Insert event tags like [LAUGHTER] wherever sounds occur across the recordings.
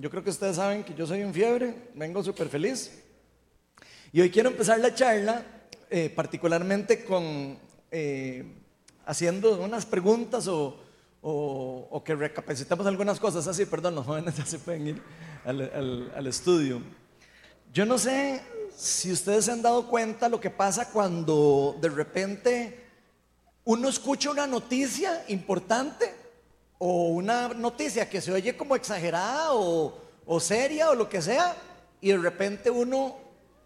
yo creo que ustedes saben que yo soy un fiebre, vengo súper feliz. Y hoy quiero empezar la charla eh, particularmente con eh, haciendo unas preguntas o, o, que recapacitemos algunas cosas. Así, perdón, los jóvenes [LAUGHS] ya se pueden ir al, al estudio. Yo no sé si ustedes se han dado cuenta lo que pasa cuando de repente uno escucha una noticia importante o una noticia que se oye como exagerada o, o seria o lo que sea, y de repente uno,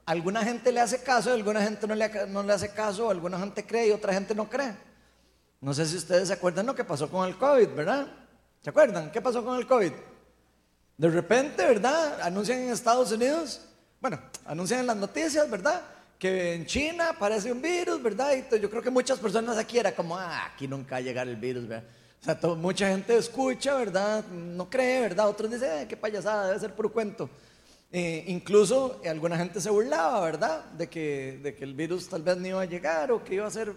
alguna gente le hace caso, alguna gente no le, no le hace caso, alguna gente cree y otra gente no cree. No sé si ustedes se acuerdan lo que pasó con el COVID, ¿verdad? ¿Se acuerdan? ¿Qué pasó con el COVID? De repente, ¿verdad? Anuncian en Estados Unidos, bueno, anuncian en las noticias, ¿verdad? Que en China aparece un virus, ¿verdad? Y yo creo que muchas personas aquí era como, ah, aquí nunca va a llegar el virus, ¿verdad? O sea, mucha gente escucha, ¿verdad? No cree, ¿verdad? Otros dicen, qué payasada, debe ser puro cuento. Eh, incluso eh, alguna gente se burlaba, ¿verdad? De que, de que el virus tal vez no iba a llegar o que iba a ser,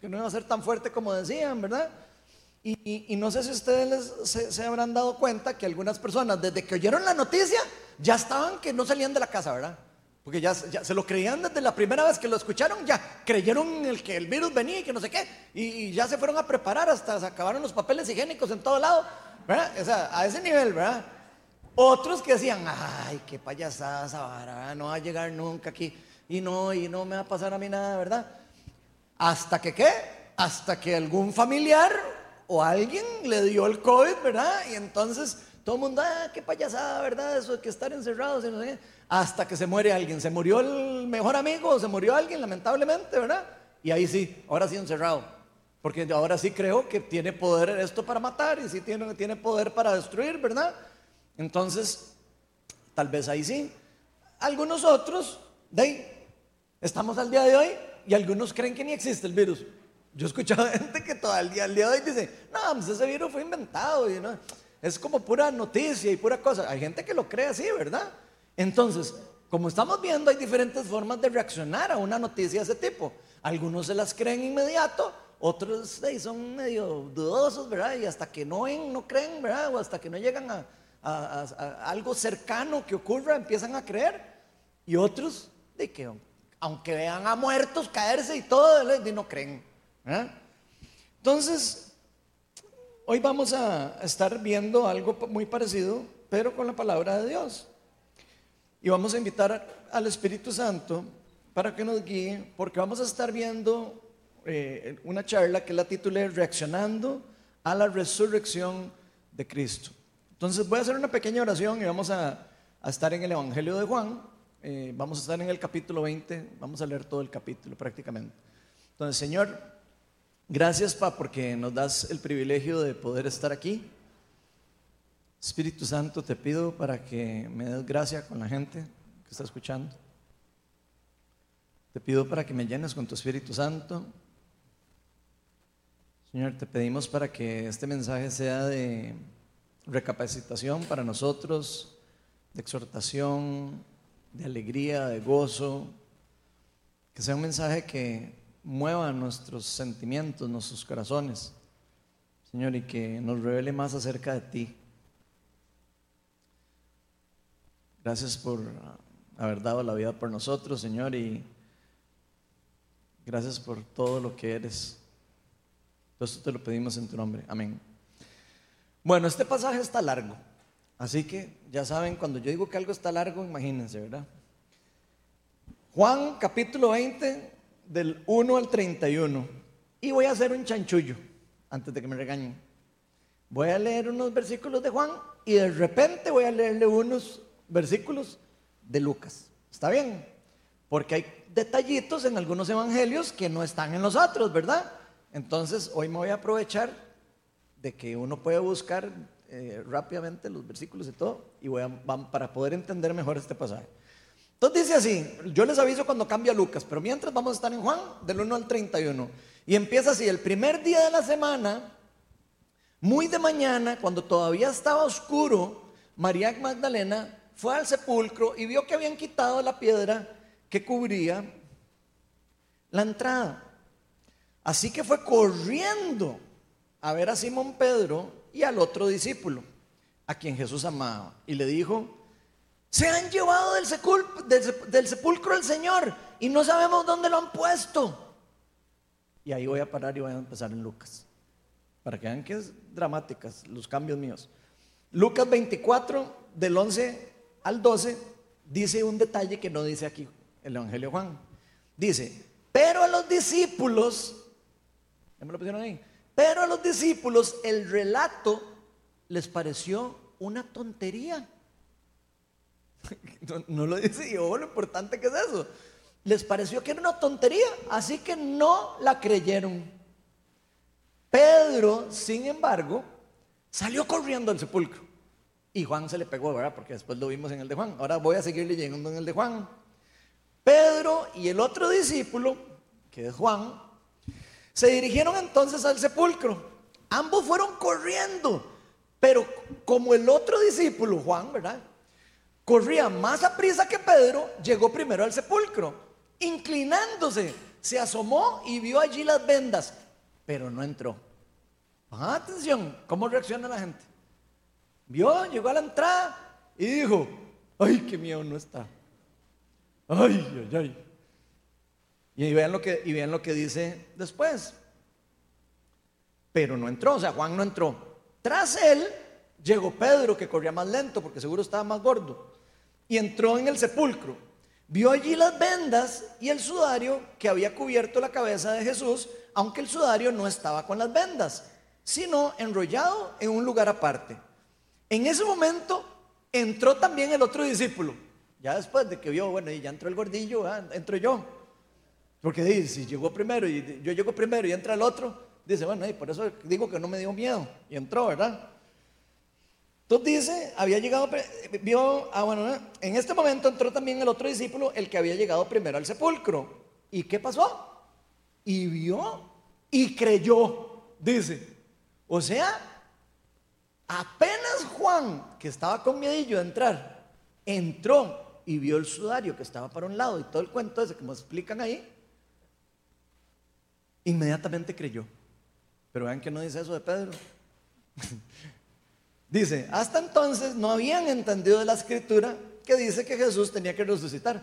que no iba a ser tan fuerte como decían, ¿verdad? Y, no sé si ustedes se, se, habrán dado cuenta que algunas personas, desde que oyeron la noticia, ya estaban que no salían de la casa, ¿verdad? Porque ya, se lo creían desde la primera vez que lo escucharon, ya creyeron el que el virus venía y que no sé qué, y, ya se fueron a preparar hasta se acabaron los papeles higiénicos en todo lado, ¿verdad? O sea, a ese nivel, ¿verdad? Otros que decían, ay, qué payasada esa no va a llegar nunca aquí, y no, y no me va a pasar a mí nada, ¿verdad? Hasta que qué, hasta que algún familiar o alguien le dio el COVID, ¿verdad? Y entonces todo el mundo, ah, qué payasada, ¿verdad? Eso de que estar encerrados y no sé qué hasta que se muere alguien. Se murió el mejor amigo, se murió alguien, lamentablemente, ¿verdad? Y ahí sí, ahora sí encerrado. Porque ahora sí creo que tiene poder esto para matar y sí tiene, tiene poder para destruir, ¿verdad? Entonces, tal vez ahí sí. Algunos otros, de ahí, estamos al día de hoy y algunos creen que ni existe el virus. Yo he escuchado [LAUGHS] gente que todavía al día de hoy dice, no, pues ese virus fue inventado. Y no, es como pura noticia y pura cosa. Hay gente que lo cree así, ¿verdad? Entonces, como estamos viendo, hay diferentes formas de reaccionar a una noticia de ese tipo. Algunos se las creen inmediato, otros son medio dudosos, ¿verdad? Y hasta que no no creen, ¿verdad? O hasta que no llegan a, algo cercano que ocurra, empiezan a creer. Y otros, de que aunque vean a muertos caerse y todo, no creen. Entonces, hoy vamos a estar viendo algo muy parecido, pero con la palabra de Dios. Y vamos a invitar al Espíritu Santo para que nos guíe, porque vamos a estar viendo eh, una charla que la titulé Reaccionando a la resurrección de Cristo. Entonces voy a hacer una pequeña oración y vamos a, estar en el Evangelio de Juan. Eh, vamos a estar en el capítulo 20, vamos a leer todo el capítulo prácticamente. Entonces, Señor, gracias, Pa, porque nos das el privilegio de poder estar aquí. Espíritu Santo, te pido para que me des gracia con la gente que está escuchando. Te pido para que me llenes con tu Espíritu Santo. Señor, te pedimos para que este mensaje sea de recapacitación para nosotros, de exhortación, de alegría, de gozo. Que sea un mensaje que mueva nuestros sentimientos, nuestros corazones. Señor, y que nos revele más acerca de ti. Gracias por haber dado la vida por nosotros, Señor, y gracias por todo lo que eres. Todo esto te lo pedimos en tu nombre. Amén. Bueno, este pasaje está largo, así que ya saben, cuando yo digo que algo está largo, imagínense, ¿verdad? Juan capítulo 20, del 1 al 31. Y voy a hacer un chanchullo antes de que me regañen. Voy a leer unos versículos de Juan y de repente voy a leerle unos versículos de Lucas. ¿Está bien? Porque hay detallitos en algunos evangelios que no están en los otros, ¿verdad? Entonces, hoy me voy a aprovechar de que uno puede buscar eh, rápidamente los versículos y todo, y voy a, para poder entender mejor este pasaje. Entonces dice así, yo les aviso cuando cambia Lucas, pero mientras vamos a estar en Juan, del 1 al 31. Y empieza así, el primer día de la semana, muy de mañana, cuando todavía estaba oscuro, María Magdalena fue al sepulcro y vio que habían quitado la piedra que cubría la entrada. Así que fue corriendo a ver a Simón Pedro y al otro discípulo. a quien Jesús amaba y le dijo, se han llevado del, del, sepulcro el Señor y no sabemos dónde lo han puesto. Y ahí voy a parar y voy a empezar en Lucas, para que vean que es dramáticas los cambios míos. Lucas 24, del 11 al 12, dice un detalle que no dice aquí el Evangelio Juan. Dice, pero a los discípulos, ¿ya me lo pusieron ahí? Pero a los discípulos el relato les pareció una tontería. No, lo dice yo, lo importante que es eso. Les pareció que era una tontería, así que no la creyeron. Pedro, sin embargo, salió corriendo al sepulcro. Y Juan se le pegó, ¿verdad? Porque después lo vimos en el de Juan. Ahora voy a seguir leyendo en el de Juan. Pedro y el otro discípulo, que es Juan, se dirigieron entonces al sepulcro. Ambos fueron corriendo, pero como el otro discípulo, Juan, ¿verdad? Corría más a prisa que Pedro, llegó primero al sepulcro. Inclinándose, se asomó y vio allí las vendas, pero no entró. atención, ¿cómo reacciona la gente? Vio, llegó a la entrada y dijo, ay, qué miedo no está. Ay, ay, ay. Y vean lo que, y vean lo que dice después. Pero no entró, o sea, Juan no entró. Tras él llegó Pedro, que corría más lento porque seguro estaba más gordo, y entró en el sepulcro. Vio allí las vendas y el sudario que había cubierto la cabeza de Jesús, aunque el sudario no estaba con las vendas, sino enrollado en un lugar aparte. En ese momento entró también el otro discípulo. Ya después de que vio, bueno, y ya entró el gordillo, ah, entro yo. Porque dice, si llegó primero y yo llego primero y entra el otro, dice, bueno, y por eso digo que no me dio miedo. Y entró, ¿verdad? Entonces dice, había llegado, vio, ah, bueno, en este momento entró también el otro discípulo, el que había llegado primero al sepulcro. ¿Y qué pasó? Y vio y creyó, dice. O sea, apenas Juan, que estaba con miedillo de entrar, entró y vio el sudario que estaba para un lado y todo el cuento ese que me explican ahí, Inmediatamente creyó. Pero vean que no dice eso de Pedro. [LAUGHS] dice, hasta entonces no habían entendido de la escritura que dice que Jesús tenía que resucitar.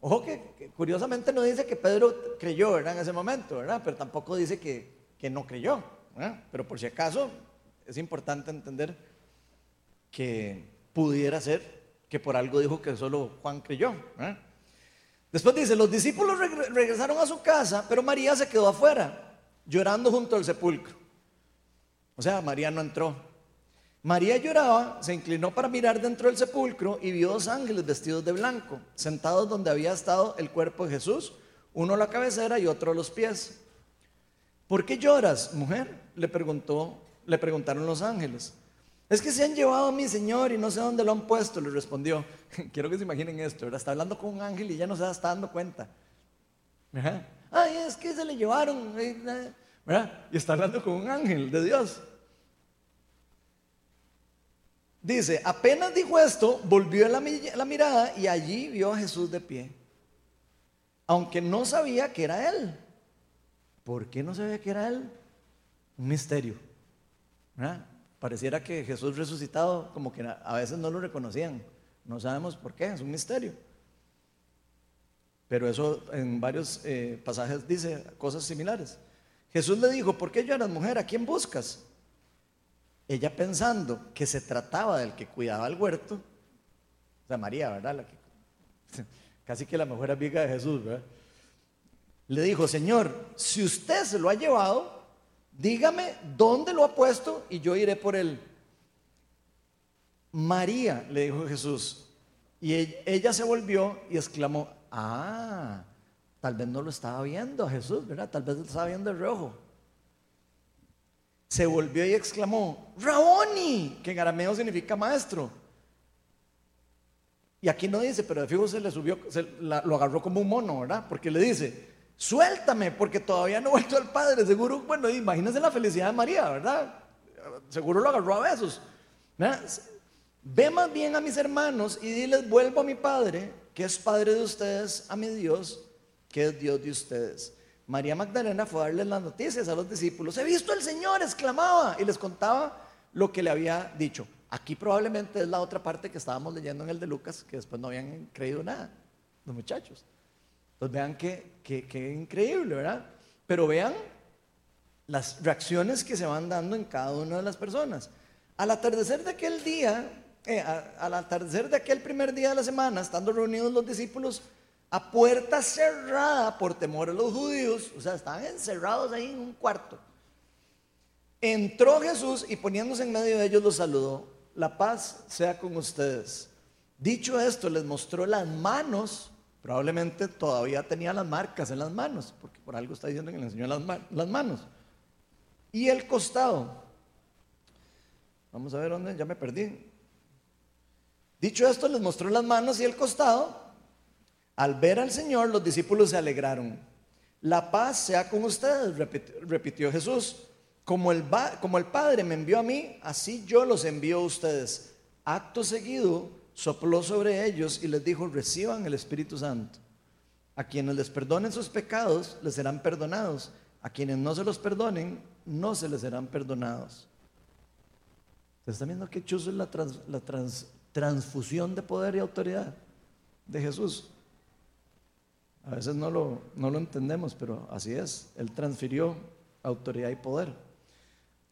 Ojo que, curiosamente no dice que Pedro creyó en ese momento, ¿verdad? pero tampoco dice que, no creyó. Pero por si acaso es importante entender que pudiera ser que por algo dijo que solo Juan creyó. Después dice, los discípulos regresaron a su casa, pero María se quedó afuera, llorando junto al sepulcro. O sea, María no entró. María lloraba, se inclinó para mirar dentro del sepulcro y vio dos ángeles vestidos de blanco, sentados donde había estado el cuerpo de Jesús, uno a la cabecera y otro a los pies. ¿Por qué lloras, mujer? Le preguntó, le preguntaron los ángeles. Es que se han llevado a mi Señor y no sé dónde lo han puesto, le respondió. [LAUGHS] Quiero que se imaginen esto, ¿verdad? Está hablando con un ángel y ya no se está dando cuenta. Ay, es que se le llevaron, ¿verdad? Y está hablando con un ángel de Dios. Dice, apenas dijo esto, volvió la, la mirada y allí vio a Jesús de pie. Aunque no sabía que era él. ¿Por qué no sabía que era él? Un misterio. Pareciera que Jesús resucitado como que a veces no lo reconocían. No sabemos por qué, es un misterio. Pero eso en varios eh, pasajes dice cosas similares. Jesús le dijo, ¿por qué lloras mujer? ¿A quién buscas? Ella pensando que se trataba del que cuidaba el huerto, o sea, María, ¿verdad? [LAUGHS] casi que la mejor amiga de Jesús, ¿verdad? Le dijo, Señor, si usted se lo ha llevado, dígame dónde lo ha puesto y yo iré por él. María, le dijo Jesús. Y ella se volvió y exclamó, ah, tal vez no lo estaba viendo a Jesús, ¿verdad? Tal vez lo estaba viendo el rojo. Se volvió y exclamó, Raoni, que en arameo significa maestro. Y aquí no dice, pero de fijo se le subió, se, lo agarró como un mono, ¿verdad? Porque le dice, suéltame, porque todavía no he vuelto al Padre. Seguro, bueno, imagínense la felicidad de María, ¿verdad? Seguro lo agarró a besos. Ve más bien a mis hermanos y diles, vuelvo a mi Padre, que es Padre de ustedes, a mi Dios, que es Dios de ustedes. María Magdalena fue a darles las noticias a los discípulos. He visto al Señor, exclamaba, y les contaba lo que le había dicho. Aquí probablemente es la otra parte que estábamos leyendo en el de Lucas, que después no habían creído nada, los muchachos. Entonces vean qué, increíble, ¿verdad? Pero vean las reacciones que se van dando en cada una de las personas. Al atardecer de aquel día, eh, al atardecer de aquel primer día de la semana, estando reunidos los discípulos a puerta cerrada por temor a los judíos, o sea, estaban encerrados ahí en un cuarto. Entró Jesús y poniéndose en medio de ellos los saludó. La paz sea con ustedes. Dicho esto, les mostró las manos Probablemente todavía tenía las marcas en las manos, porque por algo está diciendo que le enseñó las, las manos. Y el costado. Vamos a ver dónde, ya me perdí. Dicho esto, les mostró las manos y el costado. Al ver al Señor, los discípulos se alegraron. La paz sea con ustedes, repitió, Jesús. Como el, Padre me envió a mí, así yo los envío a ustedes. Acto seguido, sopló sobre ellos y les dijo, reciban el Espíritu Santo. A quienes les perdonen sus pecados, les serán perdonados. A quienes no se los perdonen, no se les serán perdonados. ¿Se está viendo qué chuzo es la, transfusión de poder y autoridad de Jesús? A veces no lo, no lo entendemos, pero así es. Él transfirió autoridad y poder.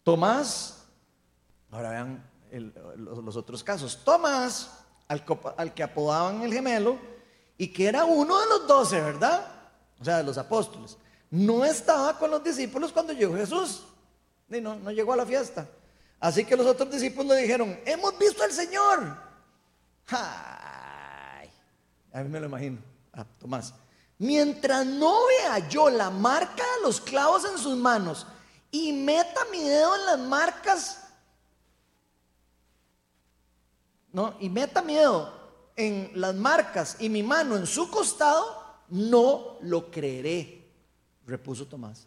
Tomás, ahora vean los otros casos. Tomás al, que apodaban el gemelo y que era uno de los doce, ¿verdad? O sea, de los apóstoles. No estaba con los discípulos cuando llegó Jesús. No, no llegó a la fiesta. Así que los otros discípulos le dijeron, hemos visto al Señor. Ay, a mí me lo imagino, a Tomás. Mientras no vea yo la marca de los clavos en sus manos y meta mi dedo en las marcas ¿no? y meta miedo en las marcas y mi mano en su costado, no lo creeré, repuso Tomás.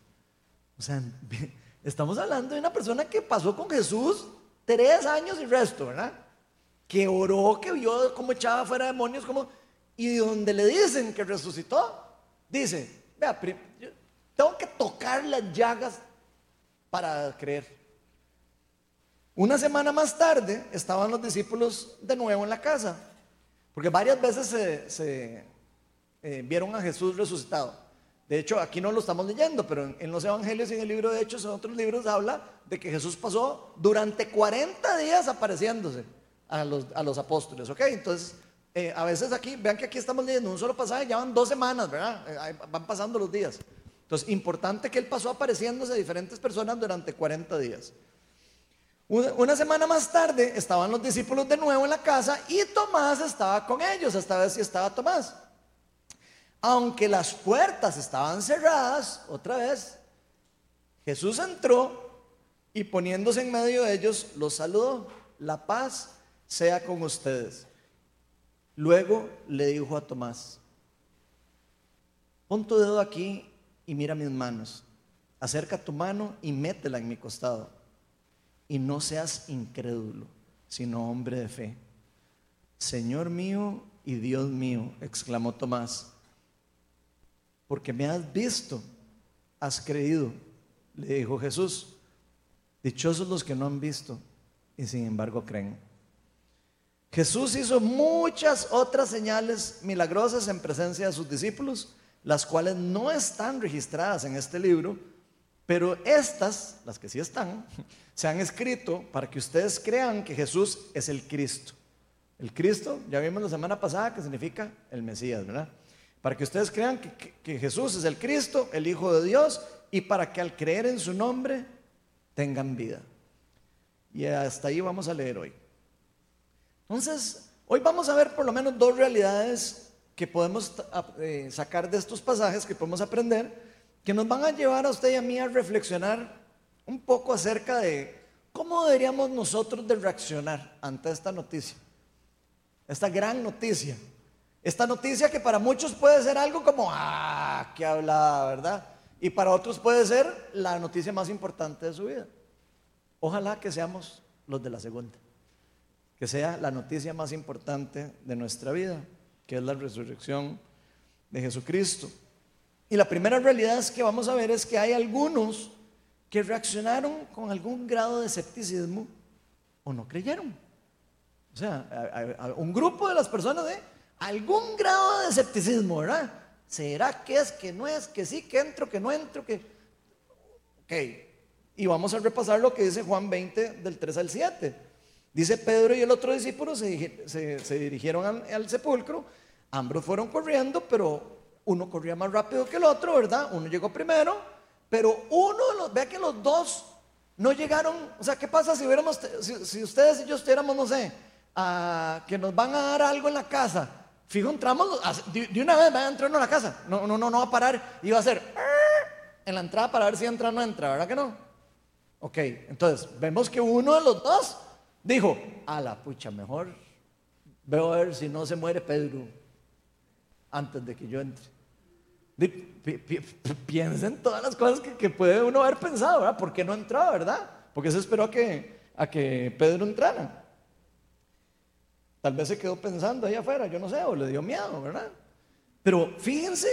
O sea, [LAUGHS] estamos hablando de una persona que pasó con Jesús tres años y resto, ¿verdad? Que oró, que vio cómo echaba fuera demonios, como, y donde le dicen que resucitó, dice, vea, tengo que tocar las llagas para creer. Una semana más tarde estaban los discípulos de nuevo en la casa, porque varias veces se, eh, vieron a Jesús resucitado. De hecho, aquí no lo estamos leyendo, pero en, los evangelios y en el libro de Hechos, en otros libros, habla de que Jesús pasó durante 40 días apareciéndose a los, a los apóstoles. ¿Ok? Entonces, eh, a veces aquí, vean que aquí estamos leyendo un solo pasaje, ya van dos semanas, ¿verdad? Eh, van pasando los días. Entonces, importante que Él pasó apareciéndose a diferentes personas durante 40 días. Una semana más tarde estaban los discípulos de nuevo en la casa y Tomás estaba con ellos, esta vez sí estaba Tomás. Aunque las puertas estaban cerradas, otra vez, Jesús entró y poniéndose en medio de ellos los saludó. La paz sea con ustedes. Luego le dijo a Tomás, pon tu dedo aquí y mira mis manos. Acerca tu mano y métela en mi costado y no seas incrédulo, sino hombre de fe. Señor mío y Dios mío, exclamó Tomás, porque me has visto, has creído, le dijo Jesús. Dichosos los que no han visto y sin embargo creen. Jesús hizo muchas otras señales milagrosas en presencia de sus discípulos, las cuales no están registradas en este libro, pero estas, las que sí están, se han escrito para que ustedes crean que Jesús es el Cristo. El Cristo, ya vimos la semana pasada que significa el Mesías, ¿verdad? Para que ustedes crean que, Jesús es el Cristo, el Hijo de Dios, y para que al creer en su nombre tengan vida. Y hasta ahí vamos a leer hoy. Entonces, hoy vamos a ver por lo menos dos realidades que podemos eh, sacar de estos pasajes, que podemos aprender, que nos van a llevar a usted y a mí a reflexionar un poco acerca de cómo deberíamos nosotros reaccionar ante esta noticia, esta gran noticia. Esta noticia que para muchos puede ser algo como, ah, qué hablada, ¿verdad? Y para otros puede ser la noticia más importante de su vida. Ojalá que seamos los de la segunda, que sea la noticia más importante de nuestra vida, que es la resurrección de Jesucristo. Y la primera realidad es que vamos a ver es que hay algunos que reaccionaron con algún grado de escepticismo o no creyeron. O sea, un grupo de las personas de algún grado de escepticismo, ¿verdad? ¿Será que es, que no es, que sí, que entro, que no entro, que... Ok, y vamos a repasar lo que dice Juan 20 del 3 al 7. Dice Pedro y el otro discípulo se, dirigieron al, sepulcro, ambos fueron corriendo, pero uno corría más rápido que el otro, ¿verdad? Uno llegó primero, pero uno los, vea que los dos no llegaron, o sea, ¿qué pasa si hubiéramos, si, ustedes y yo estuviéramos, no sé, que nos van a dar algo en la casa? Fijo, entramos, de, una vez va a entrar en la casa, no, no, no, no va a parar y va a hacer en la entrada para ver si entra o no entra, ¿verdad que no? Ok, entonces vemos que uno de los dos dijo, a la pucha, mejor veo a ver si no se muere Pedro antes de que yo entre. Piensen todas las cosas que, puede uno haber pensado, ¿verdad? ¿Por qué no entró, verdad? Porque se esperó a que, a que Pedro entrara. Tal vez se quedó pensando ahí afuera, yo no sé, o le dio miedo, ¿verdad? Pero fíjense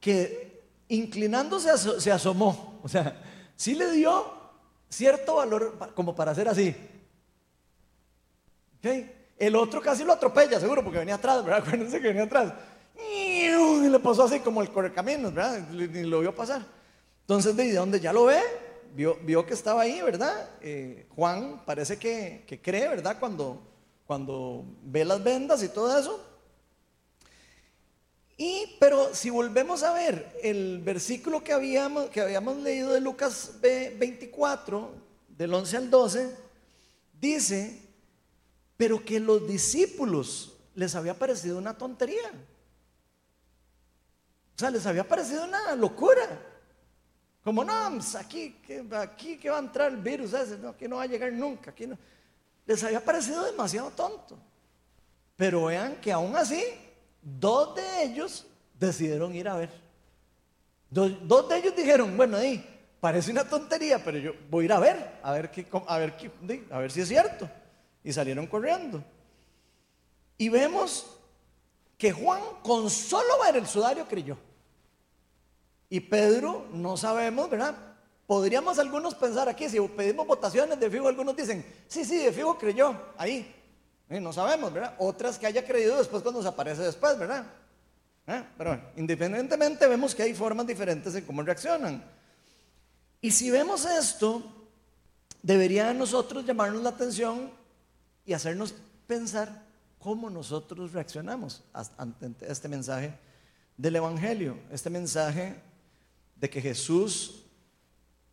que inclinándose se asomó, o sea, sí le dio cierto valor como para hacer así. El otro casi lo atropella, seguro, porque venía atrás, ¿verdad? [LAUGHS] Acuérdense que venía atrás. Y le pasó así como el correcaminos, ¿verdad? Ni lo vio pasar. Entonces, de donde ya lo ve, vio, vio que estaba ahí, ¿verdad? Eh, Juan parece que, que, cree, ¿verdad? Cuando, cuando ve las vendas y todo eso. Y, pero si volvemos a ver el versículo que habíamos, que habíamos leído de Lucas 24, del 11 al 12, dice, pero que los discípulos les había parecido una tontería. O sea, les había parecido una locura. Como, no, pues, aquí, aquí que va a entrar el virus no, aquí no va a llegar nunca. Aquí no. Les había parecido demasiado tonto. Pero vean que aún así Dos de ellos decidieron ir a ver. Dos, de ellos dijeron, bueno, ahí, parece una tontería, pero yo voy a ir a ver, a ver, qué, a, ver qué, a ver si es cierto. Y salieron corriendo. Y vemos que Juan con solo ver el sudario creyó. Y Pedro, no sabemos, ¿verdad? Podríamos algunos pensar aquí, si pedimos votaciones de Figo, algunos dicen, sí, sí, de Figo creyó, ahí. Eh, no sabemos, ¿verdad? Otras que haya creído después cuando se aparece después, ¿verdad? ¿Eh? Pero independientemente vemos que hay formas diferentes en cómo reaccionan. Y si vemos esto, debería a nosotros llamarnos la atención y hacernos pensar cómo nosotros reaccionamos ante este mensaje del Evangelio, este mensaje de que Jesús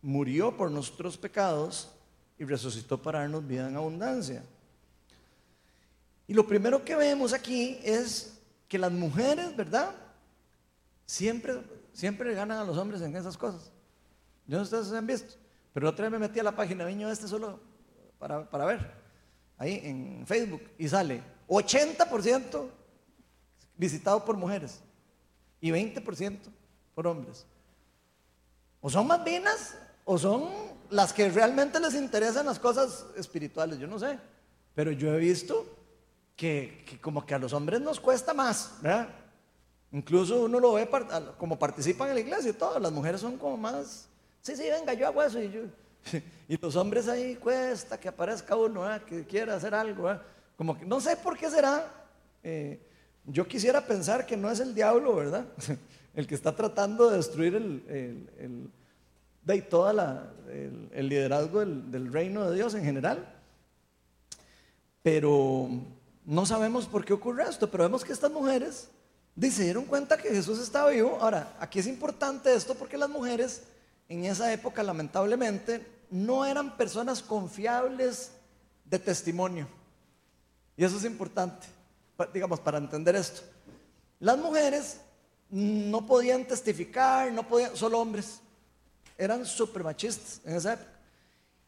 murió por nuestros pecados y resucitó para darnos vida en abundancia. Y lo primero que vemos aquí es que las mujeres, ¿verdad? Siempre, siempre ganan a los hombres en esas cosas. Yo no sé si ustedes han visto, pero otra vez me metí a la página Viño Este solo para, para ver, ahí en Facebook, y sale 80% visitado por mujeres y 20% por hombres. O son más dinas o son las que realmente les interesan las cosas espirituales, yo no sé. Pero yo he visto que, como que a los hombres nos cuesta más, ¿verdad? Incluso uno lo ve como participan en la iglesia y todo, las mujeres son como más, sí, sí, venga, yo hago eso y yo... [LAUGHS] Y los hombres ahí cuesta que aparezca uno, que quiera hacer algo, como que no sé por qué será. Eh, yo quisiera pensar que no es el diablo, ¿verdad? [LAUGHS] El que está tratando de destruir el, el, de toda la, el, liderazgo del, del reino de Dios en general. Pero no sabemos por qué ocurre esto, pero vemos que estas mujeres se dieron cuenta que Jesús estaba vivo. Ahora, aquí es importante esto porque las mujeres en esa época, lamentablemente, no eran personas confiables de testimonio. Y eso es importante, digamos, para entender esto. Las mujeres no podían testificar, no podían, solo hombres. Eran súper machistas en esa época.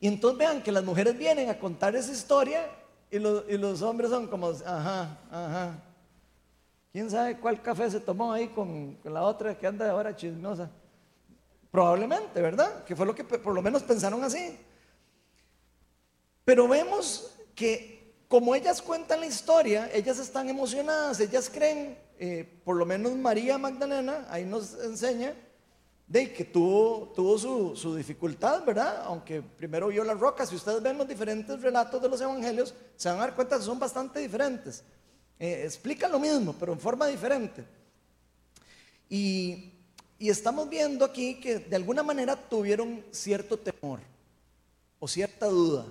Y entonces vean que las mujeres vienen a contar esa historia y los, hombres son como, ajá, ajá. ¿Quién sabe cuál café se tomó ahí con, la otra que anda ahora chismosa? Probablemente, ¿verdad? Que fue lo que por lo menos pensaron así. Pero vemos que como ellas cuentan la historia, ellas están emocionadas, ellas creen, eh, por lo menos María Magdalena, ahí nos enseña, de que tuvo, tuvo su, su, dificultad, ¿verdad? Aunque primero vio las rocas. Si ustedes ven los diferentes relatos de los evangelios, se van a dar cuenta que son bastante diferentes. Eh, explican lo mismo, pero en forma diferente. Y, y estamos viendo aquí que de alguna manera tuvieron cierto temor o cierta duda.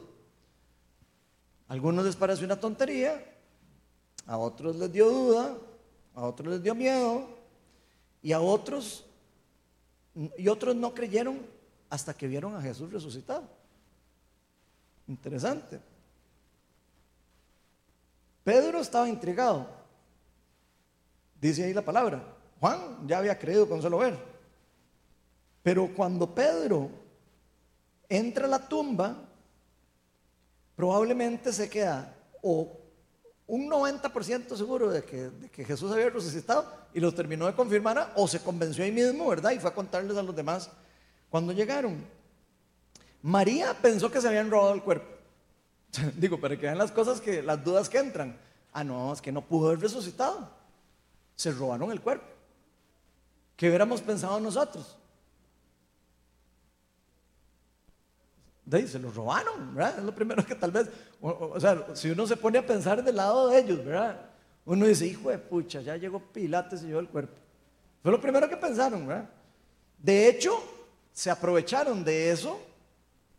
A algunos les pareció una tontería, a otros les dio duda, a otros les dio miedo y a otros y otros no creyeron hasta que vieron a Jesús resucitado. Interesante. Pedro estaba intrigado. Dice ahí la palabra. Juan ya había creído con solo ver. Pero cuando Pedro entra a la tumba, probablemente se queda o un 90% seguro de que, Jesús había resucitado y lo terminó de confirmar o se convenció ahí mismo, ¿verdad? Y fue a contarles a los demás cuando llegaron. María pensó que se habían robado el cuerpo. [LAUGHS] Digo, para que vean las cosas que, las dudas que entran. Ah, no, es que no pudo haber resucitado. Se robaron el cuerpo. ¿Qué hubiéramos pensado nosotros? De se lo robaron, ¿verdad? Es lo primero que tal vez, o, sea, si uno se pone a pensar del lado de ellos, ¿verdad? Uno dice, hijo de pucha, ya llegó Pilates y llevó el cuerpo. Fue lo primero que pensaron, ¿verdad? De hecho, se aprovecharon de eso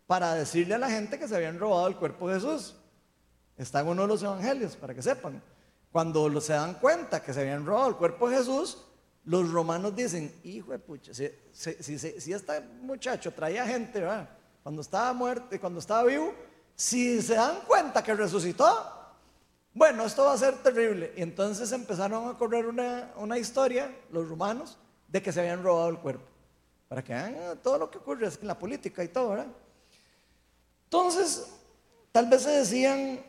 para decirle a la gente que se habían robado el cuerpo de Jesús. Está en uno de los evangelios, para que sepan. Cuando se dan cuenta que se habían robado el cuerpo de Jesús, los romanos dicen, hijo de pucha, si, este muchacho traía gente, ¿verdad? cuando estaba muerto cuando estaba vivo, si se dan cuenta que resucitó, bueno, esto va a ser terrible. Y entonces empezaron a correr una, una historia, los romanos, de que se habían robado el cuerpo. Para que vean todo lo que ocurre en la política y todo, ¿verdad? Entonces, tal vez se decían,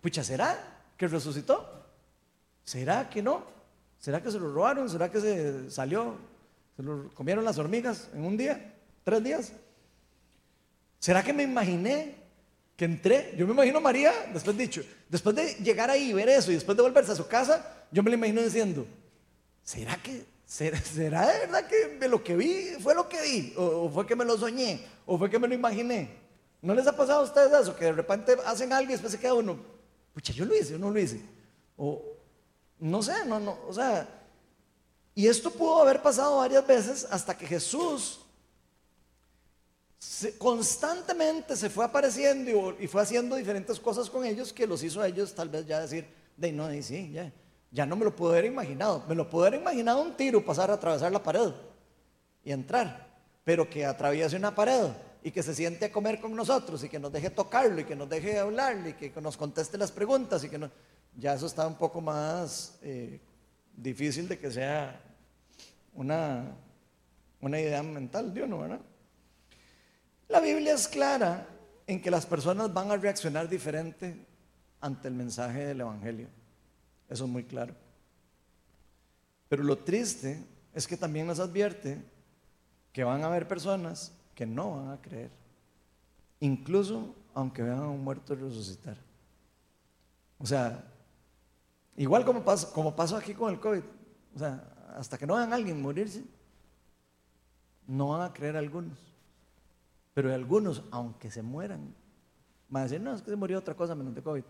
pucha, ¿será que resucitó? ¿Será que no? ¿Será que se lo robaron? ¿Será que se salió? ¿Se lo comieron las hormigas en un día? ¿Tres días? ¿Será que me imaginé que entré? Yo me imagino a María, después dicho, después de llegar ahí y ver eso y después de volverse a su casa, yo me lo imagino diciendo, ¿será que, será, de verdad que lo que vi fue lo que vi? ¿O, fue que me lo soñé? ¿O fue que me lo imaginé? ¿No les ha pasado a ustedes eso? Que de repente hacen algo y después se queda uno, pucha, yo lo hice, yo no lo hice. O no sé, no, no, o sea, y esto pudo haber pasado varias veces hasta que Jesús constantemente se fue apareciendo y, fue haciendo diferentes cosas con ellos que los hizo a ellos tal vez ya decir, de no, de sí, ya, ya no me lo puedo haber imaginado. Me lo puedo haber imaginado un tiro pasar a atravesar la pared y entrar, pero que atraviese una pared y que se siente a comer con nosotros y que nos deje tocarlo y que nos deje hablarle y que nos conteste las preguntas y que no, ya eso está un poco más eh, difícil de que sea una, una idea mental de uno, ¿verdad? La Biblia es clara en que las personas van a reaccionar diferente ante el mensaje del Evangelio. Eso es muy claro. Pero lo triste es que también nos advierte que van a haber personas que no van a creer, incluso aunque vean a un muerto resucitar. O sea, igual como pasó, como pasó aquí con el COVID, o sea, hasta que no vean a alguien morirse, no van a creer algunos. Pero algunos, aunque se mueran, van a decir, no, es que se murió otra cosa menos de COVID.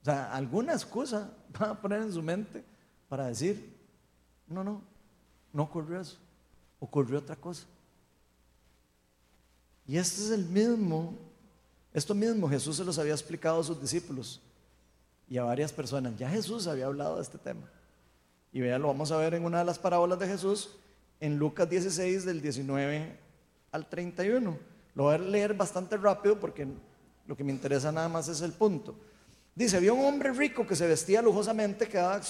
O sea, alguna excusa [LAUGHS] van a poner en su mente para decir, no, no, no ocurrió eso, ocurrió otra cosa. Y este es el mismo, esto mismo Jesús se los había explicado a sus discípulos y a varias personas. Ya Jesús había hablado de este tema. Y vean, lo vamos a ver en una de las parábolas de Jesús, en Lucas 16, del 19 al 31. Lo voy a leer bastante rápido porque lo que me interesa nada más es el punto. Dice, había un hombre rico que se vestía lujosamente, que daba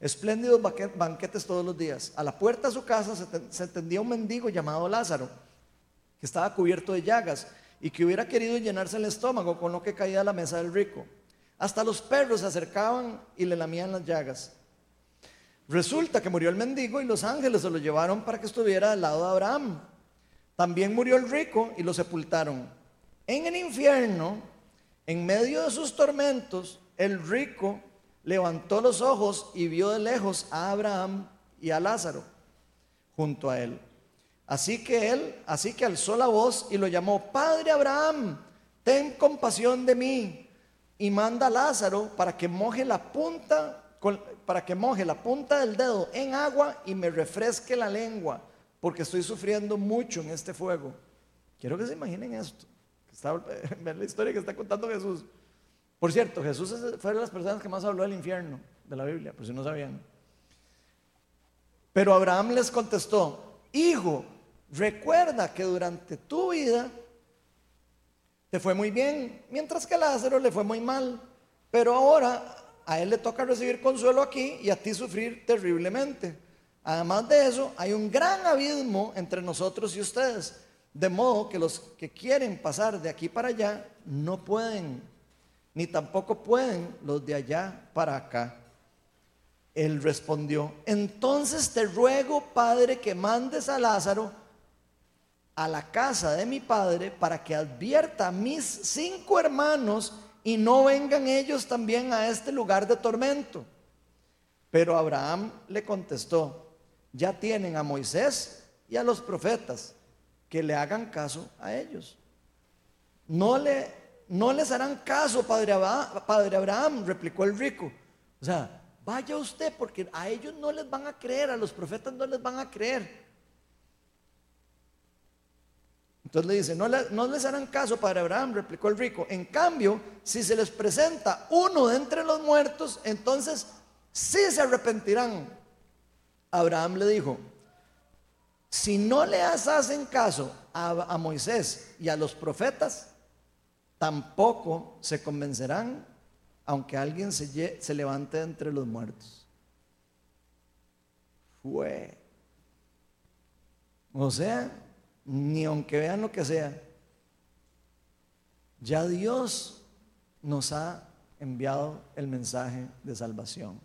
espléndidos banquetes todos los días. A la puerta de su casa se, tendía un mendigo llamado Lázaro, que estaba cubierto de llagas y que hubiera querido llenarse el estómago con lo que caía de la mesa del rico. Hasta los perros se acercaban y le lamían las llagas. Resulta que murió el mendigo y los ángeles se lo llevaron para que estuviera al lado de Abraham. También murió el rico y lo sepultaron. En el infierno, en medio de sus tormentos, el rico levantó los ojos y vio de lejos a Abraham y a Lázaro junto a él. Así que él, así que alzó la voz y lo llamó, Padre Abraham, ten compasión de mí y manda a Lázaro para que moje la punta, para que moje la punta del dedo en agua y me refresque la lengua, porque estoy sufriendo mucho en este fuego. Quiero que se imaginen esto. [LAUGHS] Vean la historia que está contando Jesús. Por cierto, Jesús fue de las personas que más habló del infierno de la Biblia, por si no sabían. Pero Abraham les contestó, hijo, recuerda que durante tu vida te fue muy bien, mientras que a Lázaro le fue muy mal. Pero ahora a él le toca recibir consuelo aquí y a ti sufrir terriblemente. Además de eso, hay un gran abismo entre nosotros y ustedes. De modo que los que quieren pasar de aquí para allá no pueden, ni tampoco pueden los de allá para acá. Él respondió, entonces te ruego, Padre, que mandes a Lázaro a la casa de mi Padre para que advierta a mis cinco hermanos y no vengan ellos también a este lugar de tormento. Pero Abraham le contestó, ya tienen a Moisés y a los profetas, que le hagan caso a ellos. No, le, no les harán caso, padre Abraham, padre Abraham, replicó el rico. O sea, Vaya usted, porque a ellos no les van a creer, a los profetas no les van a creer. Entonces le dice, no, les harán caso, Padre Abraham, replicó el rico. En cambio, si se les presenta uno de entre los muertos, entonces sí se arrepentirán. Abraham le dijo, si no le hacen caso a, a Moisés y a los profetas, tampoco se convencerán aunque alguien se, se levante entre los muertos. Fue. O sea, ni aunque vean lo que sea, ya Dios nos ha enviado el mensaje de salvación.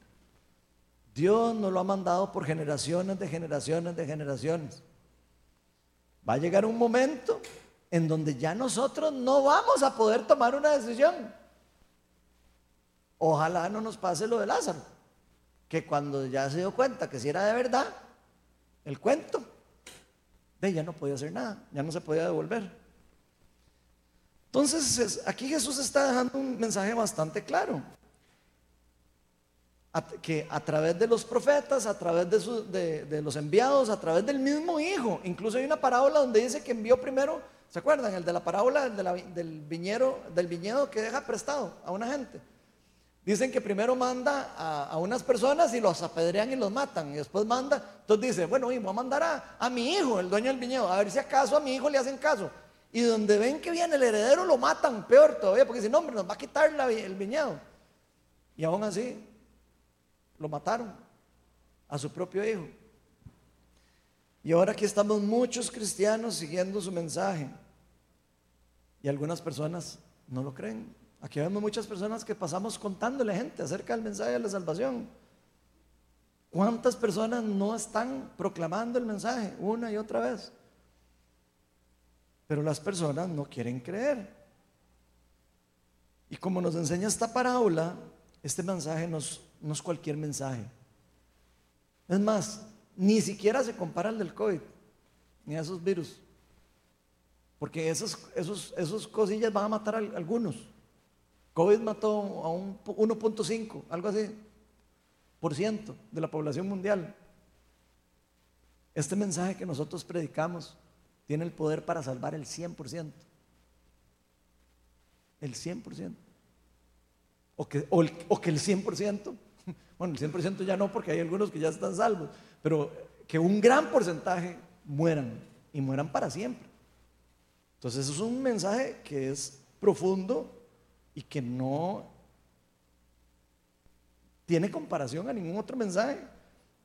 Dios nos lo ha mandado por generaciones de generaciones de generaciones. Va a llegar un momento en donde ya nosotros no vamos a poder tomar una decisión. Ojalá no nos pase lo de Lázaro, que cuando ya se dio cuenta que si era de verdad el cuento, de ya no podía hacer nada, ya no se podía devolver. Entonces, aquí Jesús está dejando un mensaje bastante claro. que a través de los profetas, a través de, los enviados, a través del mismo Hijo, incluso hay una parábola donde dice que envió primero, ¿se acuerdan? El de la parábola del, viñero, del viñedo que deja prestado a una gente. Dicen que primero manda a, unas personas y los apedrean y los matan. Y después manda, entonces dice, bueno, y voy a mandar a, mi hijo, el dueño del viñedo, a ver si acaso a mi hijo le hacen caso. Y donde ven que viene el heredero lo matan, peor todavía, porque si no, hombre, nos va a quitar el viñedo. Y aún así, lo mataron a su propio hijo. Y ahora aquí estamos muchos cristianos siguiendo su mensaje. Y algunas personas no lo creen. Aquí vemos muchas personas que pasamos contándole a gente acerca del mensaje de la salvación. ¿Cuántas personas no están proclamando el mensaje una y otra vez? Pero las personas no quieren creer. Y como nos enseña esta parábola, este mensaje no es, cualquier mensaje. Es más, ni siquiera se compara al del COVID, ni a esos virus. Porque esos, esos, esos cosillas van a matar a algunos. COVID mató a un 1.5, algo así, por ciento de la población mundial. Este mensaje que nosotros predicamos tiene el poder para salvar el 100%. El 100%. O que, o, o que el 100%, [LAUGHS] bueno, el 100% ya no porque hay algunos que ya están salvos, pero que un gran porcentaje mueran y mueran para siempre. Entonces, eso es un mensaje que es profundo y que no tiene comparación a ningún otro mensaje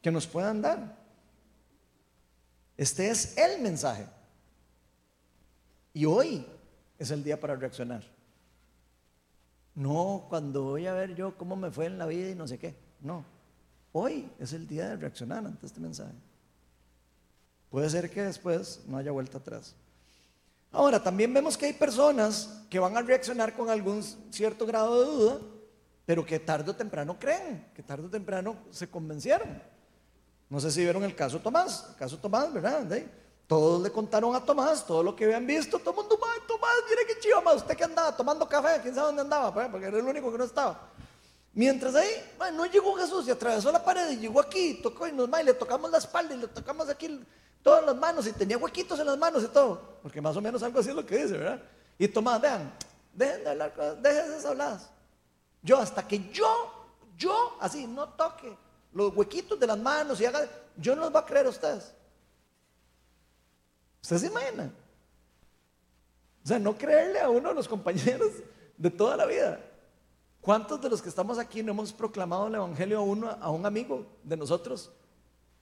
que nos puedan dar. Este es el mensaje. Y hoy es el día para reaccionar. No cuando voy a ver yo cómo me fue en la vida y no sé qué. No. Hoy es el día de reaccionar ante este mensaje. Puede ser que después no haya vuelta atrás. Ahora, también vemos que hay personas que van a reaccionar con algún cierto grado de duda, pero que tarde o temprano creen, que tarde o temprano se convencieron. No sé si vieron el caso Tomás, el caso Tomás, ¿verdad? Todos le contaron a Tomás todo lo que habían visto. Todo el mundo, Tomás, mire qué chido, más. ¿Usted que andaba tomando café? ¿Quién sabe dónde andaba? Pues, porque era el único que no estaba. Mientras ahí, no llegó Jesús y atravesó la pared y llegó aquí, tocó y nos y le tocamos la espalda y le tocamos aquí todas las manos y tenía huequitos en las manos y todo. Porque más o menos algo así es lo que dice, ¿verdad? Y Tomás, vean, dejen de hablar, dejen esas habladas. Yo, hasta que yo, yo, así, no toque los huequitos de las manos y haga, yo no los voy a creer a ustedes. ¿Ustedes se imaginan? O sea, no creerle a uno de los compañeros de toda la vida. ¿Cuántos de los que estamos aquí no hemos proclamado el Evangelio a, uno, a un amigo de nosotros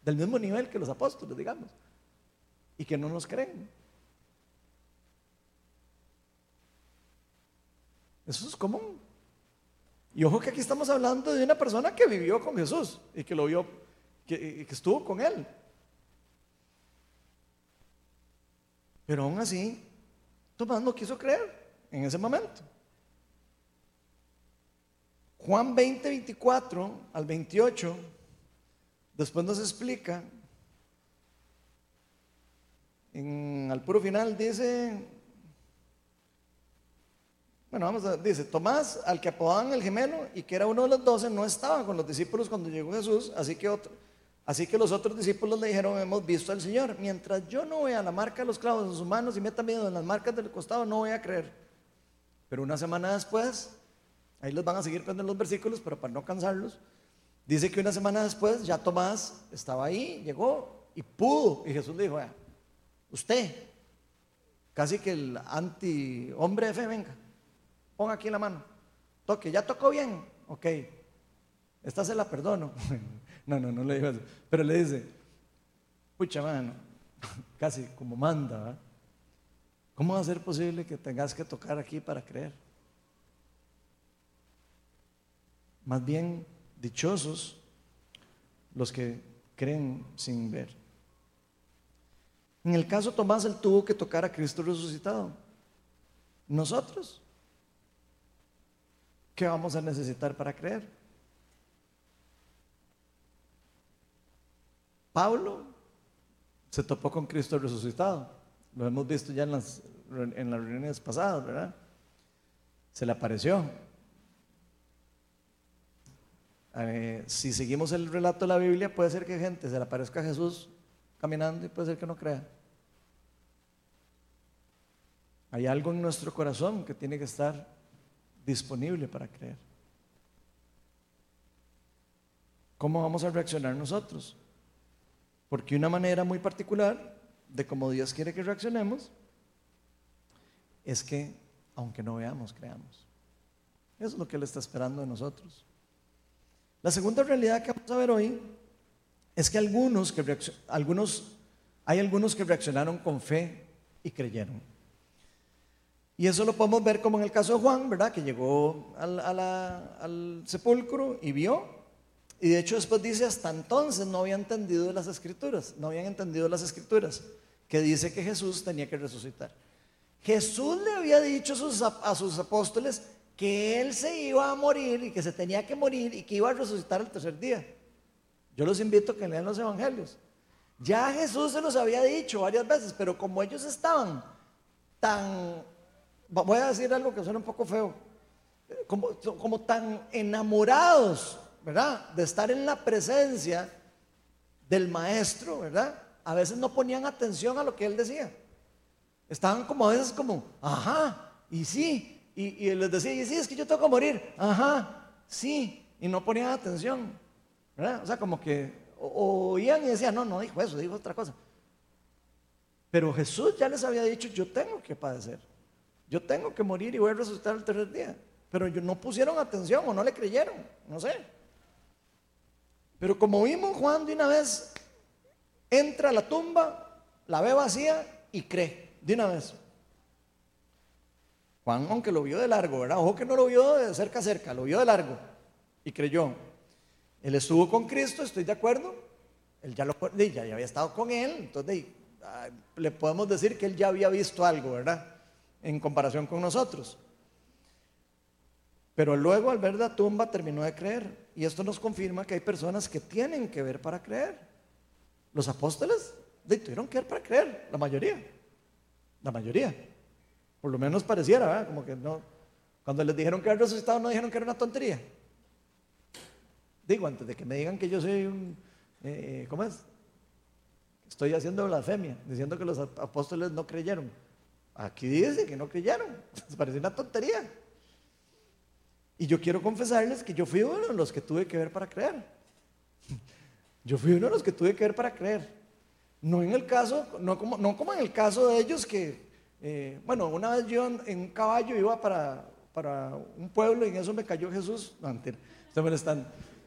del mismo nivel que los apóstoles, digamos, y que no nos creen? Eso es común. Y ojo que aquí estamos hablando de una persona que vivió con Jesús y que lo vio, que, estuvo con él. Pero aún así, Tomás no quiso creer en ese momento. Juan 20, 24 al 28, después nos explica, en, puro final dice, bueno, vamos a, dice, Tomás, al que apodaban el gemelo y que era uno de los doce, no estaba con los discípulos cuando llegó Jesús, así que, otro, así que los otros discípulos le dijeron, hemos visto al Señor. Mientras yo no vea la marca de los clavos en sus manos y meta miedo en las marcas del costado, no voy a creer. Pero una semana después, ahí los van a seguir con los versículos, pero para no cansarlos, dice que una semana después ya Tomás estaba ahí, llegó y pudo. Y Jesús le dijo, usted, casi que el anti hombre de fe, venga Ponga aquí la mano. Toque, ¿ya tocó bien? Ok. Esta se la perdono. [LAUGHS] no, no, no le digo eso. Pero le dice, pucha mano, [LAUGHS] casi como manda. ¿Cómo va a ser posible que tengas que tocar aquí para creer? Más bien, dichosos los que creen sin ver. En el caso Tomás, él tuvo que tocar a Cristo resucitado. Nosotros ¿Qué vamos a necesitar para creer? Pablo se topó con Cristo resucitado. Lo hemos visto ya en las, en las reuniones pasadas, ¿verdad? Se le apareció. Eh, si seguimos el relato de la Biblia, puede ser que gente se le aparezca a Jesús caminando y puede ser que no crea. Hay algo en nuestro corazón que tiene que estar disponible para creer. ¿Cómo vamos a reaccionar nosotros? Porque una manera muy particular de cómo Dios quiere que reaccionemos es que, aunque no veamos, creamos. Eso es lo que Él está esperando de nosotros. La segunda realidad que vamos a ver hoy es que algunos, que algunos hay algunos que reaccionaron con fe y creyeron. Y eso lo podemos ver como en el caso de Juan, ¿verdad? Que llegó al, sepulcro y vio. Y de hecho después dice, hasta entonces no había entendido las escrituras, no habían entendido las escrituras, que dice que Jesús tenía que resucitar. Jesús le había dicho a sus, a sus apóstoles que él se iba a morir y que se tenía que morir y que iba a resucitar el tercer día. Yo los invito a que lean los evangelios. Ya Jesús se los había dicho varias veces, pero como ellos estaban tan voy a decir algo que suena un poco feo, como, como tan enamorados, ¿verdad? De estar en la presencia del maestro, ¿verdad? A veces no ponían atención a lo que él decía. Estaban como a veces como, ajá, y sí, y, y les decía, y sí, es que yo tengo que morir, ajá, sí, y no ponían atención, O sea, como que oían y decían, no, no dijo eso, dijo otra cosa. Pero Jesús ya les había dicho, yo tengo que padecer. Yo tengo que morir y voy a resucitar el tercer día. Pero no pusieron atención o no le creyeron, no sé. Pero como vimos, Juan de una vez entra a la tumba, la ve vacía y cree, de una vez. Juan, aunque lo vio de largo, ¿verdad? Ojo que no lo vio de cerca a cerca, lo vio de largo y creyó. Él estuvo con Cristo, estoy de acuerdo. Él ya, lo, ya había estado con él, entonces ah, le podemos decir que él ya había visto algo, ¿verdad? en comparación con nosotros. Pero luego al ver la tumba terminó de creer. Y esto nos confirma que hay personas que tienen que ver para creer. Los apóstoles de, tuvieron que ver para creer, la mayoría. La mayoría. Por lo menos pareciera, ¿verdad? Como que no. Cuando les dijeron que era resucitado, no dijeron que era una tontería. Digo, antes de que me digan que yo soy un. Eh, ¿Cómo es? Estoy haciendo blasfemia, diciendo que los apóstoles no creyeron. Aquí dice que no creyeron. [LAUGHS] Parece una tontería. Y yo quiero confesarles que yo fui uno de los que tuve que ver para creer. [LAUGHS] Yo fui uno de los que tuve que ver para creer. No en el caso, no como, no como en el caso de ellos que, eh, bueno, una vez yo en, un caballo iba para, para un pueblo y en eso me cayó Jesús. No, mentira, estoy molestando.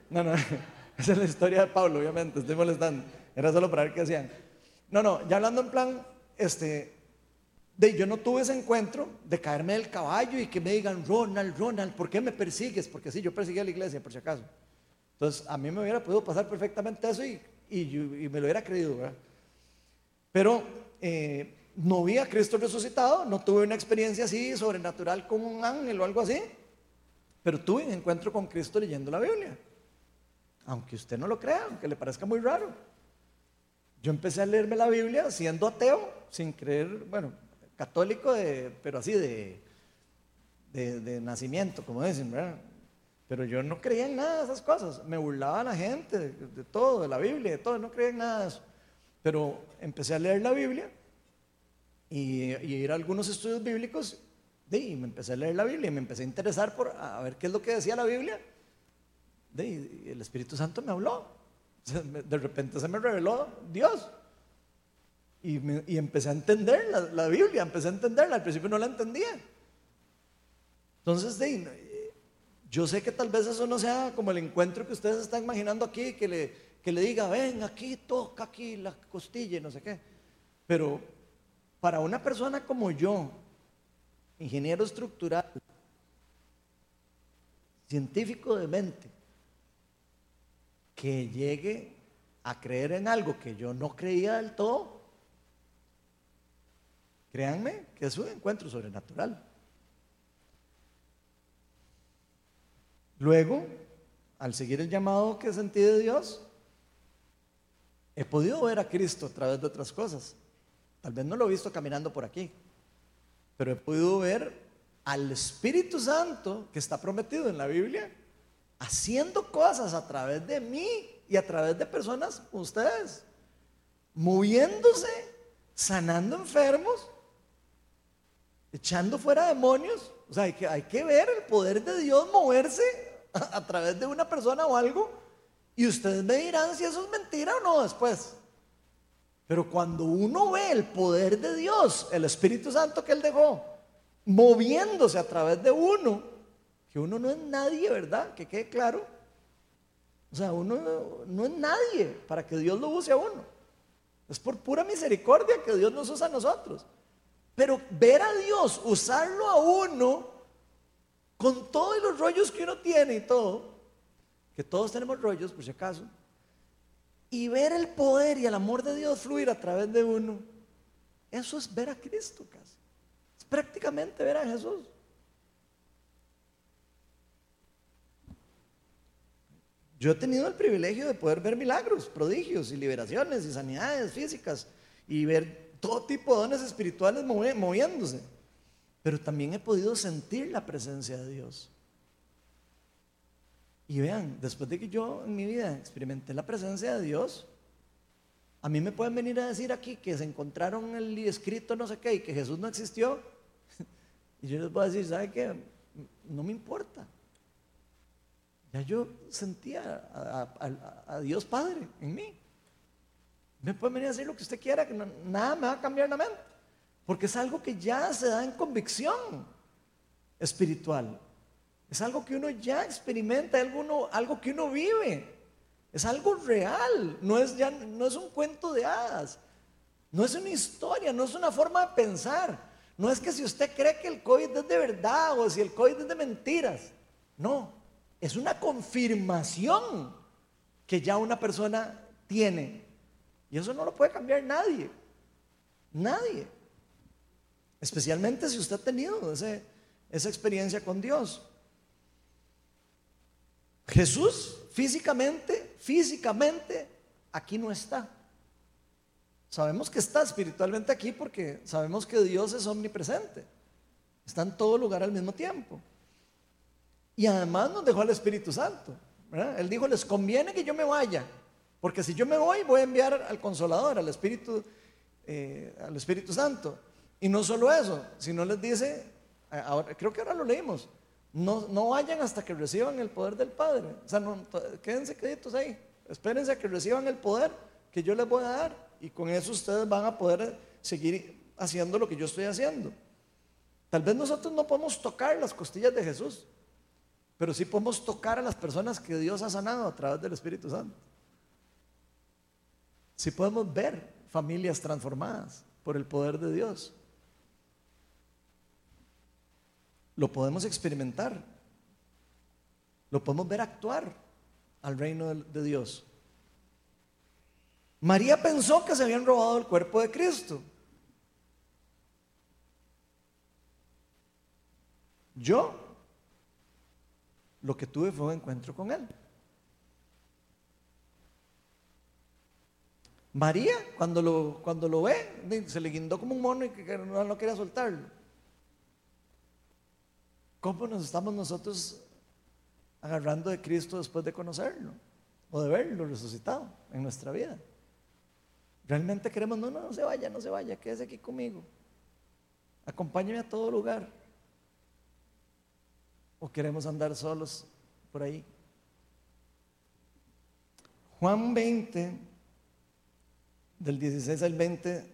No, no, [LAUGHS] esa es la historia de Pablo, obviamente, estoy molestando. Era solo para ver qué hacían. No, no, ya hablando en plan, este, de yo no tuve ese encuentro de caerme del caballo y que me digan, Ronald, Ronald, ¿por qué me persigues? Porque sí, yo perseguí a la iglesia, por si acaso. Entonces, a mí me hubiera podido pasar perfectamente eso y, y, me lo hubiera creído, ¿verdad? Pero eh, no vi a Cristo resucitado, no tuve una experiencia así sobrenatural con un ángel o algo así, pero tuve un encuentro con Cristo leyendo la Biblia. Aunque usted no lo crea, aunque le parezca muy raro. Yo empecé a leerme la Biblia siendo ateo, sin creer, bueno, católico, pero así de, de, nacimiento, como dicen, ¿verdad? Pero yo no creía en nada de esas cosas. Me burlaba la gente de, todo, de la Biblia, de todo, no creía en nada de eso. Pero empecé a leer la Biblia y, ir a algunos estudios bíblicos y me empecé a leer la Biblia y me empecé a interesar por a ver qué es lo que decía la Biblia. Y el Espíritu Santo me habló. De repente se me reveló Dios. Y, empecé a entender la, Biblia, empecé a entenderla. Al principio no la entendía. Entonces, yo sé que tal vez eso no sea como el encuentro que ustedes están imaginando aquí, que le, que le diga, ven aquí, toca aquí la costilla y no sé qué. Pero para una persona como yo, ingeniero estructural, científico de mente, que llegue a creer en algo que yo no creía del todo, créanme que es un encuentro sobrenatural. Luego, al seguir el llamado que sentí de Dios, he podido ver a Cristo a través de otras cosas. Tal vez no lo he visto caminando por aquí, pero he podido ver al Espíritu Santo que está prometido en la Biblia haciendo cosas a través de mí y a través de personas ustedes, moviéndose, sanando enfermos, echando fuera demonios. O sea, hay que, hay que ver el poder de Dios moverse a, a través de una persona o algo. Y ustedes me dirán si eso es mentira o no después. Pero cuando uno ve el poder de Dios, el Espíritu Santo que Él dejó, moviéndose a través de uno, que uno no es nadie, ¿verdad? Que quede claro. O sea, uno no, es nadie para que Dios lo use a uno. Es por pura misericordia que Dios nos usa a nosotros. Pero ver a Dios usarlo a uno con todos los rollos que uno tiene y todo, que todos tenemos rollos por si acaso, y ver el poder y el amor de Dios fluir a través de uno, eso es ver a Cristo casi. Es prácticamente ver a Jesús. Yo he tenido el privilegio de poder ver milagros, prodigios y liberaciones y sanidades físicas y ver todo tipo de dones espirituales moviéndose. Pero también he podido sentir la presencia de Dios. Y vean, después de que yo en mi vida experimenté la presencia de Dios, a mí me pueden venir a decir aquí que se encontraron el escrito no sé qué y que Jesús no existió. [LAUGHS] Y yo les voy a decir, ¿sabe qué? No me importa. Ya yo sentía a, Dios Padre en mí. Me puede venir a decir lo que usted quiera, que nada me va a cambiar la mente. Porque es algo que ya se da en convicción espiritual. Es algo que uno ya experimenta, algo, algo que uno vive. Es algo real. No es, ya, no es un cuento de hadas. No es una historia, no es una forma de pensar. No es que si usted cree que el COVID es de verdad o si el COVID es de mentiras. No, es una confirmación que ya una persona tiene. Y eso no lo puede cambiar nadie. Nadie. Especialmente si usted ha tenido esa experiencia con Dios. Jesús físicamente, físicamente, aquí no está. Sabemos que está espiritualmente aquí porque sabemos que Dios es omnipresente. Está en todo lugar al mismo tiempo. Y además nos dejó al Espíritu Santo. Él dijo, les conviene que yo me vaya, porque si yo me voy voy a enviar al Consolador, al Espíritu, eh, al Espíritu Santo. Y no solo eso, sino les dice, creo que ahora lo leímos, no, no vayan hasta que reciban el poder del Padre. O sea, no, quédense queditos ahí, espérense a que reciban el poder que yo les voy a dar y con eso ustedes van a poder seguir haciendo lo que yo estoy haciendo. Tal vez nosotros no podemos tocar las costillas de Jesús, pero sí podemos tocar a las personas que Dios ha sanado a través del Espíritu Santo. Sí podemos ver familias transformadas por el poder de Dios. Lo podemos experimentar. Lo podemos ver actuar al reino de Dios. María pensó que se habían robado el cuerpo de Cristo. Yo lo que tuve fue un encuentro con Él. María, cuando lo, cuando lo ve, se le guindó como un mono y que no, no quería soltarlo. ¿Cómo nos estamos nosotros agarrando de Cristo después de conocerlo o de verlo resucitado en nuestra vida? Realmente queremos, no, no, no se vaya, no se vaya, quédese aquí conmigo. Acompáñeme a todo lugar. ¿O queremos andar solos por ahí? Juan 20, del 16 al 20,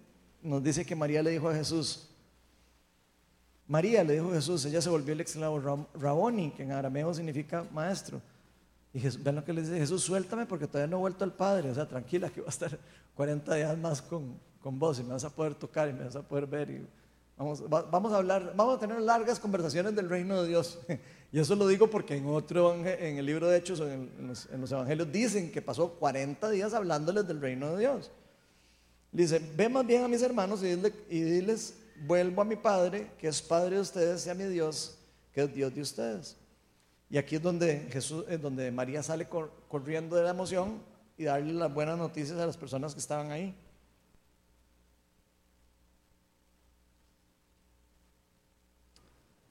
nos dice que María le dijo a Jesús, María le dijo a Jesús, ella se volvió el esclavo Raboni, que en arameo significa maestro. Y Jesús, ven lo que le dice Jesús, suéltame porque todavía no he vuelto al Padre. O sea, tranquila que va a estar 40 días más con, con vos y me vas a poder tocar y me vas a poder ver. Y vamos, a hablar, vamos a tener largas conversaciones del reino de Dios. [LAUGHS] Y eso lo digo porque en otro, en el libro de Hechos, en, en los evangelios, dicen que pasó 40 días hablándoles del reino de Dios. Dice, ve más bien a mis hermanos y, y diles, vuelvo a mi Padre, que es Padre de ustedes, y a mi Dios, que es Dios de ustedes. Y aquí es donde Jesús, es donde María sale corriendo de la emoción y darle las buenas noticias a las personas que estaban ahí.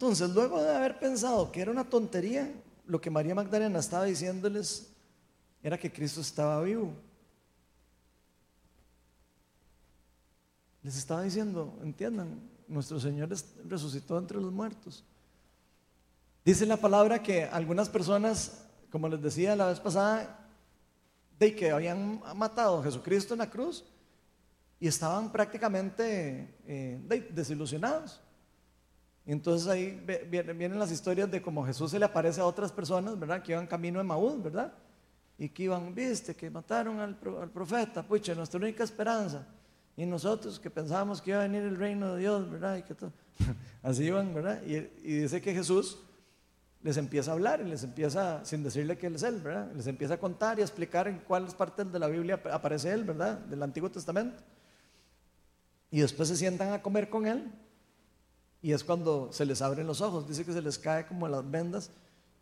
Entonces, luego de haber pensado que era una tontería, lo que María Magdalena estaba diciéndoles era que Cristo estaba vivo. Les estaba diciendo, entiendan, nuestro Señor resucitó entre los muertos. Dice la palabra que algunas personas, como les decía la vez pasada, de que habían matado a Jesucristo en la cruz y estaban prácticamente eh, desilusionados. Y entonces ahí vienen las historias de cómo Jesús se le aparece a otras personas, ¿verdad? Que iban camino de Maús, ¿verdad? Y que iban, viste, que mataron al, profeta, pucha, nuestra única esperanza. Y nosotros que pensábamos que iba a venir el reino de Dios, ¿verdad? Y que todo. [LAUGHS] Así iban, ¿verdad? y dice que Jesús les empieza a hablar y les empieza, sin decirle que él es él, ¿verdad? Les empieza a contar y a explicar en cuáles partes de la Biblia aparece él, ¿verdad? Del Antiguo Testamento. Y después se sientan a comer con él y es cuando se les abren los ojos. Dice que se les cae como las vendas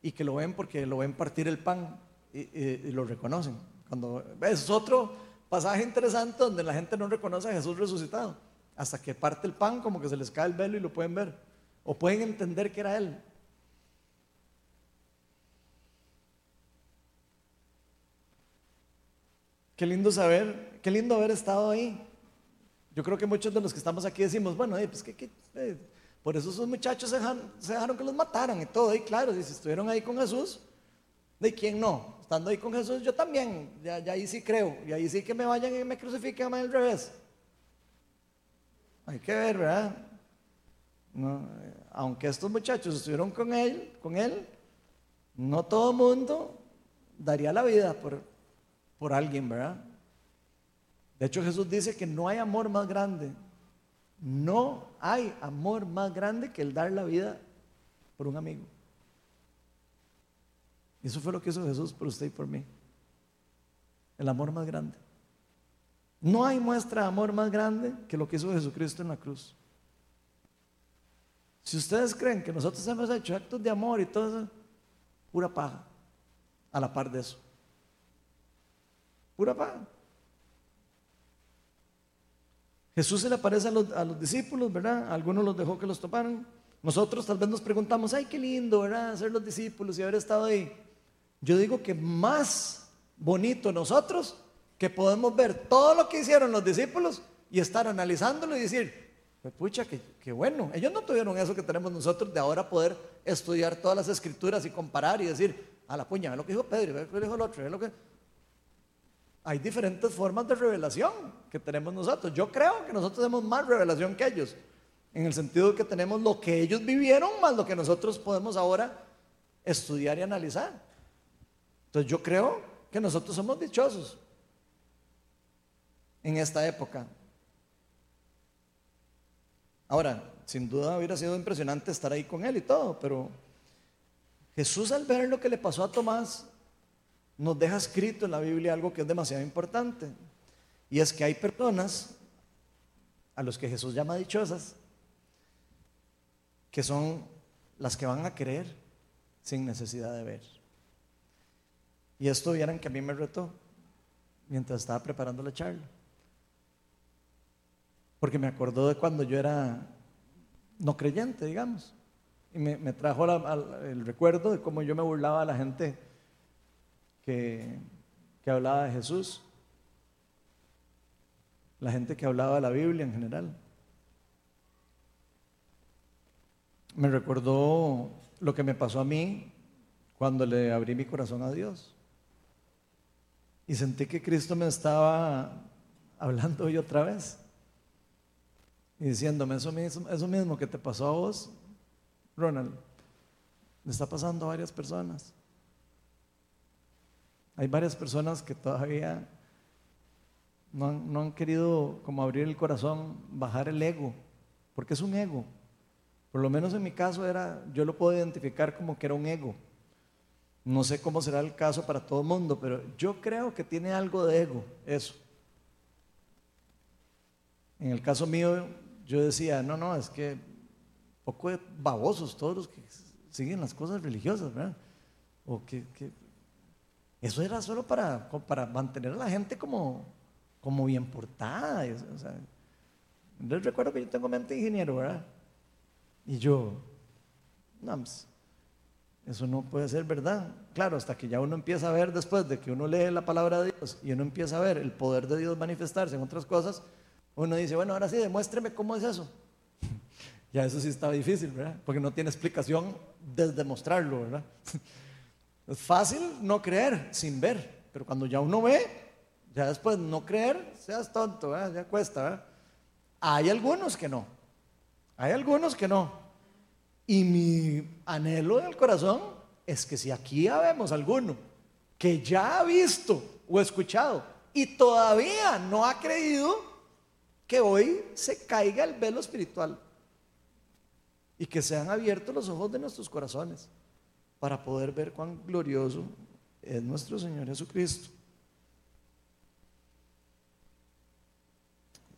y que lo ven porque lo ven partir el pan y, lo reconocen. Cuando, es otro pasaje interesante donde la gente no reconoce a Jesús resucitado. Hasta que parte el pan, como que se les cae el velo y lo pueden ver. O pueden entender que era Él. Qué lindo saber, qué lindo haber estado ahí. Yo creo que muchos de los que estamos aquí decimos, bueno, pues que, eh, por eso esos muchachos se dejaron, que los mataran y todo. Y claro, si estuvieron ahí con Jesús, ¿de quién no? Estando ahí con Jesús, yo también, ya, ahí sí creo. Y ahí sí que me vayan y me crucifiquen al revés. Hay que ver, ¿verdad? Eh, aunque estos muchachos estuvieron con él, con él, no todo mundo daría la vida por, por alguien, ¿verdad? De hecho Jesús dice que no hay amor más grande. No hay amor más grande que el dar la vida por un amigo. Eso fue lo que hizo Jesús por usted y por mí. El amor más grande. No hay muestra de amor más grande que lo que hizo Jesucristo en la cruz. Si ustedes creen que nosotros hemos hecho actos de amor y todo eso, pura paja a la par de eso. Pura paz. Jesús se le aparece a los, a los discípulos, ¿verdad? Algunos los dejó que los toparan. Nosotros tal vez nos preguntamos, ay, qué lindo, ¿verdad? Ser los discípulos y haber estado ahí. Yo digo que más bonito nosotros que podemos ver todo lo que hicieron los discípulos y estar analizándolo y decir, pues pucha, qué, bueno. Ellos no tuvieron eso que tenemos nosotros de ahora poder estudiar todas las escrituras y comparar y decir, a la puña, ve lo que dijo Pedro, ve lo que dijo el otro, ve lo que... Hay diferentes formas de revelación que tenemos nosotros. Yo creo que nosotros tenemos más revelación que ellos, en el sentido de que tenemos lo que ellos vivieron más lo que nosotros podemos ahora estudiar y analizar. Entonces yo creo que nosotros somos dichosos en esta época. Ahora, sin duda hubiera sido impresionante estar ahí con él y todo, pero Jesús al ver lo que le pasó a Tomás, nos deja escrito en la Biblia algo que es demasiado importante. Y es que hay personas a los que Jesús llama dichosas, que son las que van a creer sin necesidad de ver. Y esto vieran que a mí me retó mientras estaba preparando la charla. Porque me acordó de cuando yo era no creyente, digamos. Y me, trajo el recuerdo de cómo yo me burlaba a la gente que, hablaba de Jesús. La gente que hablaba de la Biblia en general. Me recordó lo que me pasó a mí cuando le abrí mi corazón a Dios. Y sentí que Cristo me estaba hablando hoy otra vez. Y diciéndome, eso mismo, eso mismo que te pasó a vos, Ronald, le está pasando a varias personas. Hay varias personas que todavía no han, no han, querido como abrir el corazón, bajar el ego, porque es un ego. Por lo menos en mi caso era, yo lo puedo identificar como que era un ego. No sé cómo será el caso para todo el mundo, pero yo creo que tiene algo de ego, eso. En el caso mío, yo decía, no, no, es que poco babosos todos los que siguen las cosas religiosas, ¿verdad? O que, eso era solo para, para mantener a la gente como, como bien portada. O sea, yo recuerdo que yo tengo mente de ingeniero, ¿verdad? Y yo, no, pues, eso no puede ser verdad. Claro, hasta que ya uno empieza a ver después de que uno lee la palabra de Dios y uno empieza a ver el poder de Dios manifestarse en otras cosas, uno dice, bueno, ahora sí, demuéstreme cómo es eso. [LAUGHS] ya eso sí está difícil, ¿verdad? Porque no tiene explicación desde mostrarlo, ¿verdad? [LAUGHS] es fácil no creer sin ver, pero cuando ya uno ve, ya después no creer, seas tonto, ya cuesta. Hay algunos que no, hay algunos que no. Y mi anhelo del corazón es que si aquí habemos alguno que ya ha visto o escuchado y todavía no ha creído, que hoy se caiga el velo espiritual y que sean abiertos los ojos de nuestros corazones para poder ver cuán glorioso es nuestro Señor Jesucristo.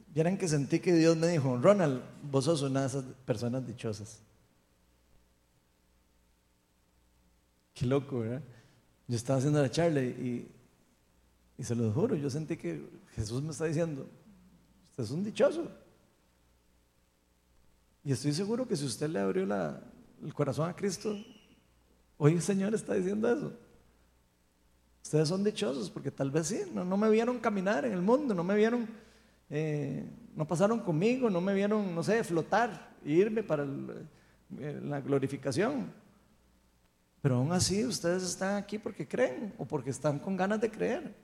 Vieran que sentí que Dios me dijo, Ronald, vos sos una de esas personas dichosas. Qué loco, ¿verdad? Yo estaba haciendo la charla y, y se lo juro, yo sentí que Jesús me está diciendo, usted es un dichoso. Y estoy seguro que si usted le abrió el corazón a Cristo, hoy el Señor está diciendo eso. Ustedes son dichosos porque tal vez sí, no, me vieron caminar en el mundo, no me vieron, eh, no pasaron conmigo, no me vieron, no sé, flotar, irme para eh, la glorificación. Pero aún así ustedes están aquí porque creen o porque están con ganas de creer.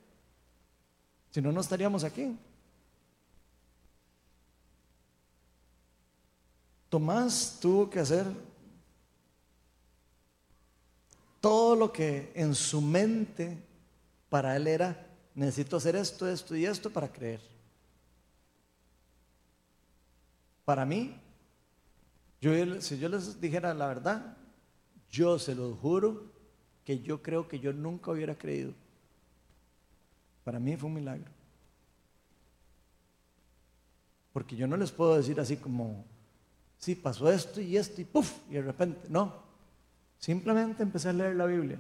Si no, no estaríamos aquí. Tomás tuvo que hacer todo lo que en su mente para él era, necesito hacer esto, esto y esto para creer. Para mí, yo, si yo les dijera la verdad, yo se lo juro que yo creo que yo nunca hubiera creído. Para mí fue un milagro. Porque yo no les puedo decir así como, sí, pasó esto y esto y puff, y de repente, no. Simplemente empecé a leer la Biblia.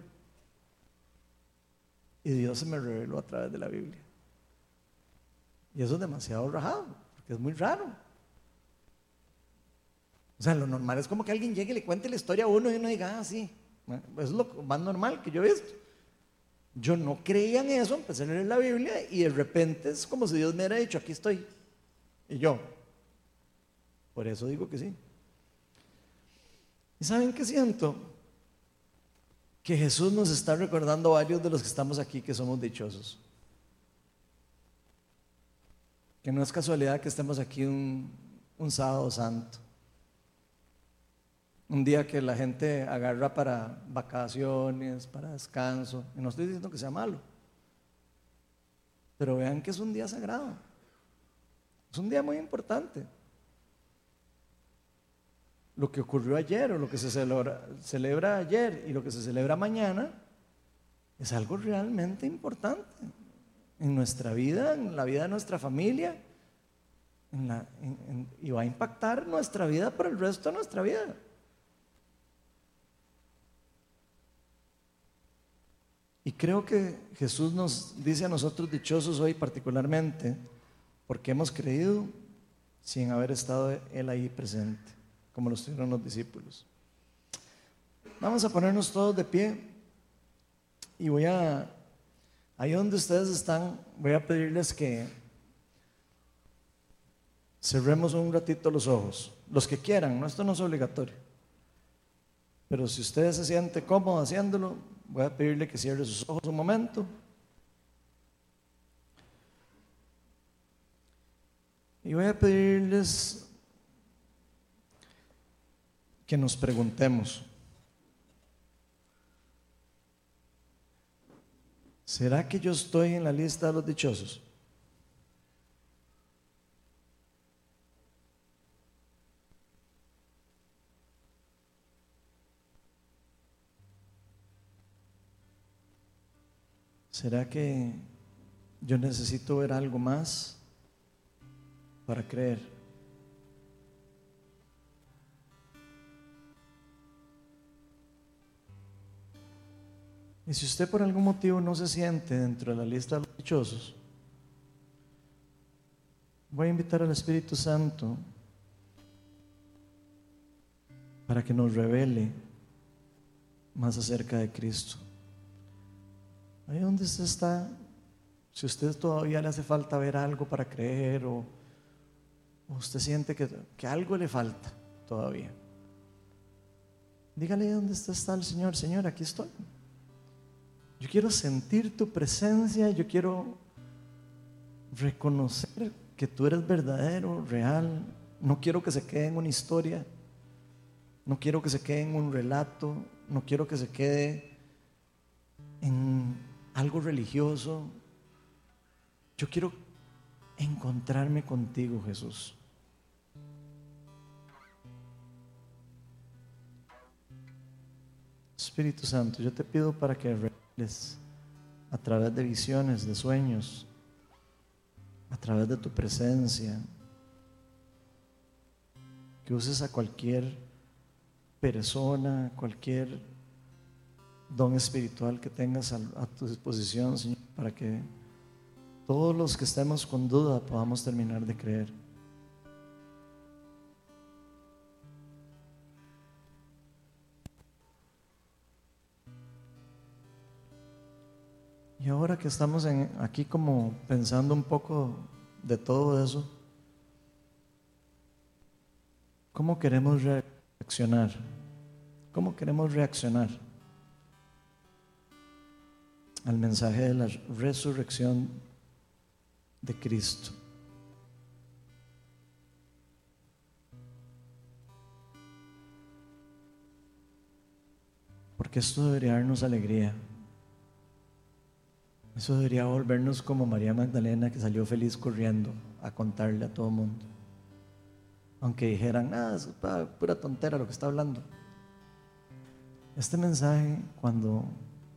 Y Dios se me reveló a través de la Biblia. Y eso es demasiado rajado, porque es muy raro. O sea, lo normal es como que alguien llegue y le cuente la historia a uno y uno diga, ah, sí, es lo más normal que yo he visto. Yo no creía en eso, empecé a leer la Biblia y de repente es como si Dios me hubiera dicho, aquí estoy. Y yo, por eso digo que sí. ¿Y saben qué siento? Que Jesús nos está recordando a varios de los que estamos aquí que somos dichosos. Que no es casualidad que estemos aquí un, un sábado santo. Un día que la gente agarra para vacaciones, para descanso. Y no estoy diciendo que sea malo. Pero vean que es un día sagrado. Es un día muy importante. Lo que ocurrió ayer o lo que se celebra, ayer y lo que se celebra mañana es algo realmente importante en nuestra vida, en la vida de nuestra familia, y va a impactar nuestra vida por el resto de nuestra vida. Y creo que Jesús nos dice a nosotros dichosos hoy particularmente porque hemos creído sin haber estado Él ahí presente, como lo estuvieron los discípulos. Vamos a ponernos todos de pie y voy a, ahí donde ustedes están, voy a pedirles que cerremos un ratito los ojos, los que quieran, esto no es obligatorio. Pero si ustedes se sienten cómodos haciéndolo, Voy a pedirle que cierre sus ojos un momento. Y voy a pedirles que nos preguntemos, ¿será que yo estoy en la lista de los dichosos? ¿Será que yo necesito ver algo más para creer? Y si usted por algún motivo no se siente dentro de la lista de los dichosos, voy a invitar al Espíritu Santo para que nos revele más acerca de Cristo. Ahí donde está, si usted todavía le hace falta ver algo para creer o, usted siente que, que, algo le falta todavía, dígale dónde está, está el Señor, Señor, aquí estoy. Yo quiero sentir tu presencia, yo quiero reconocer que tú eres verdadero, real. No quiero que se quede en una historia, no quiero que se quede en un relato, no quiero que se quede en algo religioso. Yo quiero encontrarme contigo, Jesús. Espíritu Santo, yo te pido para que a través de visiones, de sueños, a través de tu presencia, que uses a cualquier persona, cualquier don espiritual que tengas a, tu disposición, Señor, para que todos los que estemos con duda podamos terminar de creer. Y ahora que estamos aquí como pensando un poco de todo eso, ¿cómo queremos reaccionar? ¿Cómo queremos reaccionar? al mensaje de la resurrección de Cristo. Porque esto debería darnos alegría. Eso debería volvernos como María Magdalena que salió feliz corriendo a contarle a todo el mundo. Aunque dijeran, ah, es pura tontera lo que está hablando. Este mensaje, cuando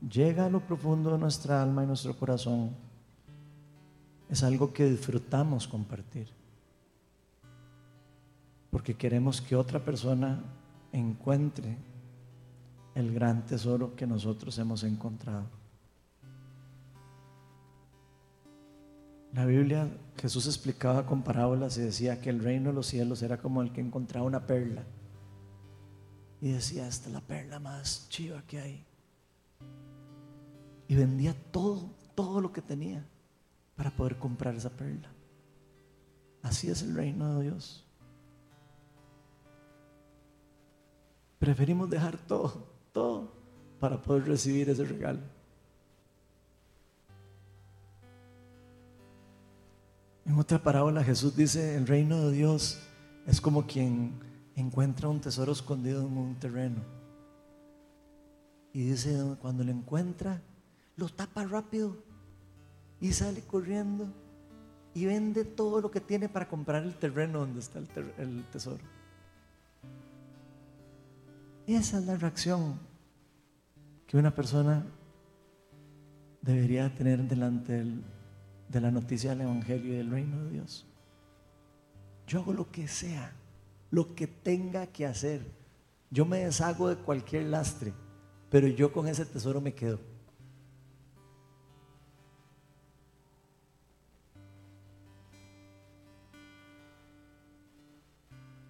llega a lo profundo de nuestra alma y nuestro corazón, es algo que disfrutamos compartir. Porque queremos que otra persona encuentre el gran tesoro que nosotros hemos encontrado. La Biblia, Jesús explicaba con parábolas y decía que el reino de los cielos era como el que encontraba una perla. Y decía, esta es la perla más chiva que hay. Y vendía todo, todo lo que tenía para poder comprar esa perla. Así es el reino de Dios. Preferimos dejar todo, todo, para poder recibir ese regalo. En otra parábola Jesús dice, el reino de Dios es como quien encuentra un tesoro escondido en un terreno. Y dice, cuando lo encuentra, lo tapa rápido y sale corriendo y vende todo lo que tiene para comprar el terreno donde está el, tesoro. Esa es la reacción que una persona debería tener delante de la noticia del Evangelio y del reino de Dios. Yo hago lo que sea, lo que tenga que hacer. Yo me deshago de cualquier lastre, pero yo con ese tesoro me quedo.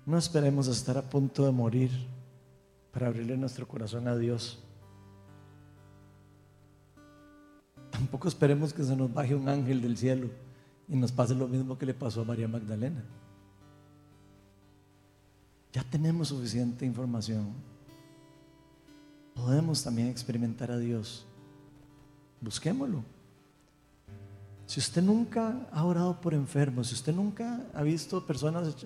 No esperemos estar a punto de morir para abrirle nuestro corazón a Dios. Tampoco esperemos que se nos baje un ángel del cielo y nos pase lo mismo que le pasó a María Magdalena. Ya tenemos suficiente información. Podemos también experimentar a Dios. Busquémoslo. Si usted nunca ha orado por enfermos, si usted nunca ha visto personas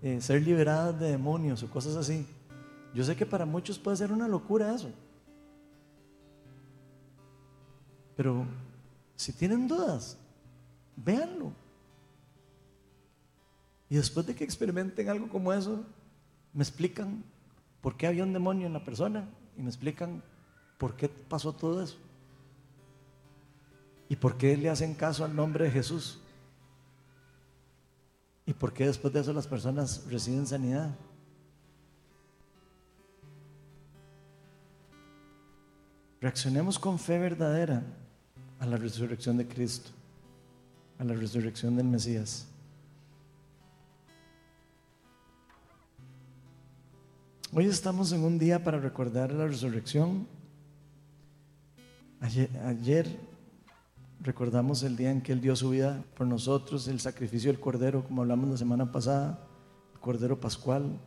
eh, ser liberadas de demonios o cosas así. Yo sé que para muchos puede ser una locura eso. Pero si tienen dudas, véanlo. Y después de que experimenten algo como eso, me explican por qué había un demonio en la persona y me explican por qué pasó todo eso. Y por qué le hacen caso al nombre de Jesús. ¿Y por qué después de eso las personas reciben sanidad? Reaccionemos con fe verdadera a la resurrección de Cristo, a la resurrección del Mesías. Hoy estamos en un día para recordar la resurrección. Ayer, Recordamos el día en que Él dio su vida por nosotros, el sacrificio del Cordero, como hablamos la semana pasada, el Cordero Pascual.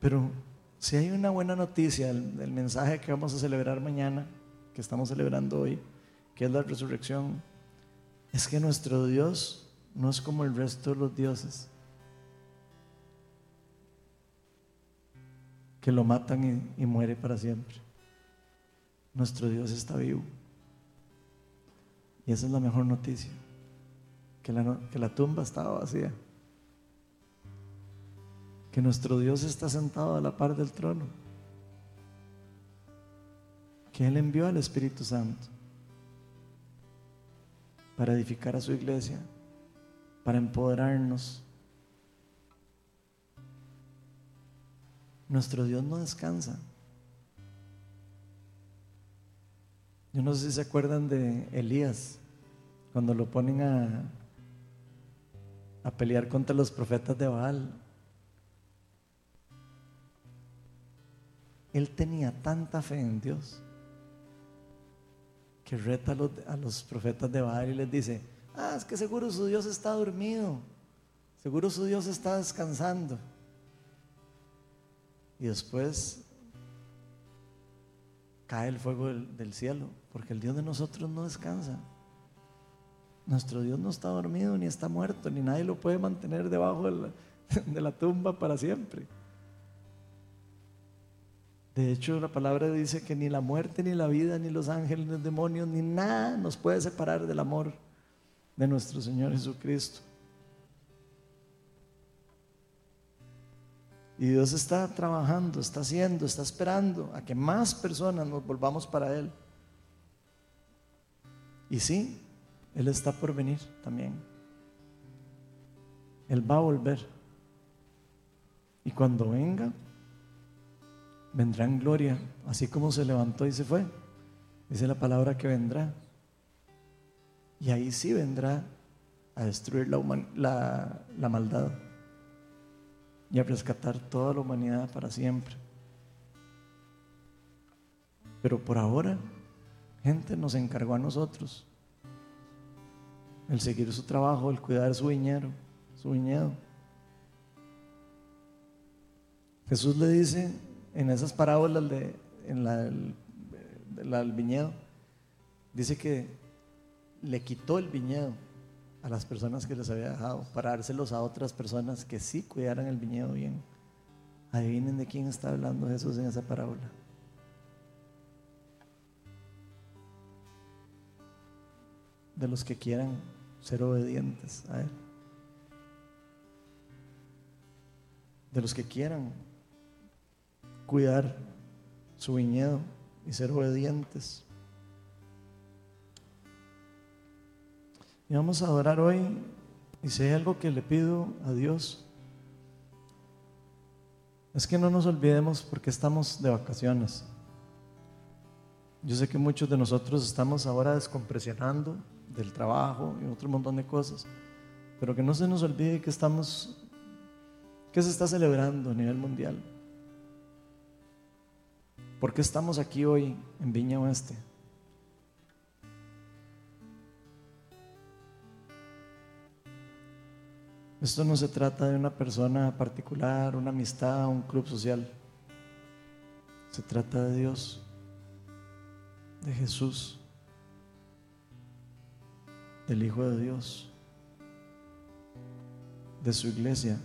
Pero si hay una buena noticia del, mensaje que vamos a celebrar mañana, que estamos celebrando hoy, que es la resurrección, es que nuestro Dios no es como el resto de los dioses. que lo matan y, muere para siempre. Nuestro Dios está vivo. Y esa es la mejor noticia, que la, que la tumba estaba vacía. Que nuestro Dios está sentado a la par del trono. Que Él envió al Espíritu Santo para edificar a su iglesia, para empoderarnos Nuestro Dios no descansa. Yo no sé si se acuerdan de Elías, cuando lo ponen a, a pelear contra los profetas de Baal. Él tenía tanta fe en Dios que reta a los, profetas de Baal y les dice, ah, es que seguro su Dios está dormido, seguro su Dios está descansando. Y después cae el fuego del, cielo, porque el Dios de nosotros no descansa. Nuestro Dios no está dormido ni está muerto, ni nadie lo puede mantener debajo de la [LAUGHS] tumba para siempre. De hecho, la palabra dice que ni la muerte, ni la vida, ni los ángeles, ni los demonios, ni nada nos puede separar del amor de nuestro Señor Jesucristo. Y Dios está trabajando, está haciendo, está esperando a que más personas nos volvamos para Él. Y sí, Él está por venir también. Él va a volver. Y cuando venga, vendrá en gloria, así como se levantó y se fue. Dice la palabra que vendrá. Y ahí sí vendrá a destruir la, la maldad y a rescatar toda la humanidad para siempre. Pero por ahora, gente nos encargó a nosotros el seguir su trabajo, el cuidar su su viñedo. Jesús le dice en esas parábolas de, del viñedo, dice que le quitó el viñedo a las personas que les había dejado para dárselos a otras personas que sí cuidaran el viñedo bien. Adivinen de quién está hablando Jesús en esa parábola. De los que quieran ser obedientes a Él. De los que quieran cuidar su viñedo y ser obedientes. Y vamos a adorar hoy. Y si hay algo que le pido a Dios, es que no nos olvidemos porque estamos de vacaciones. Yo sé que muchos de nosotros estamos ahora descompresionando del trabajo y otro montón de cosas, pero que no se nos olvide que estamos, que se está celebrando a nivel mundial. ¿Por qué estamos aquí hoy en Viña Oeste? Esto no se trata de una persona particular, una amistad, un club social. Se trata de Dios, de Jesús, del Hijo de Dios, de su iglesia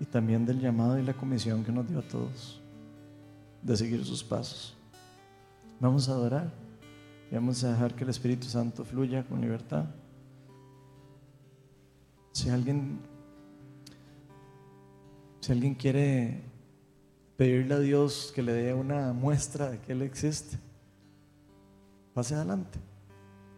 y también del llamado y la comisión que nos dio a todos de seguir sus pasos. Vamos a adorar. Y vamos a dejar que el Espíritu Santo fluya con libertad. Si alguien, si alguien quiere pedirle a Dios que le dé una muestra de que Él existe, pase adelante.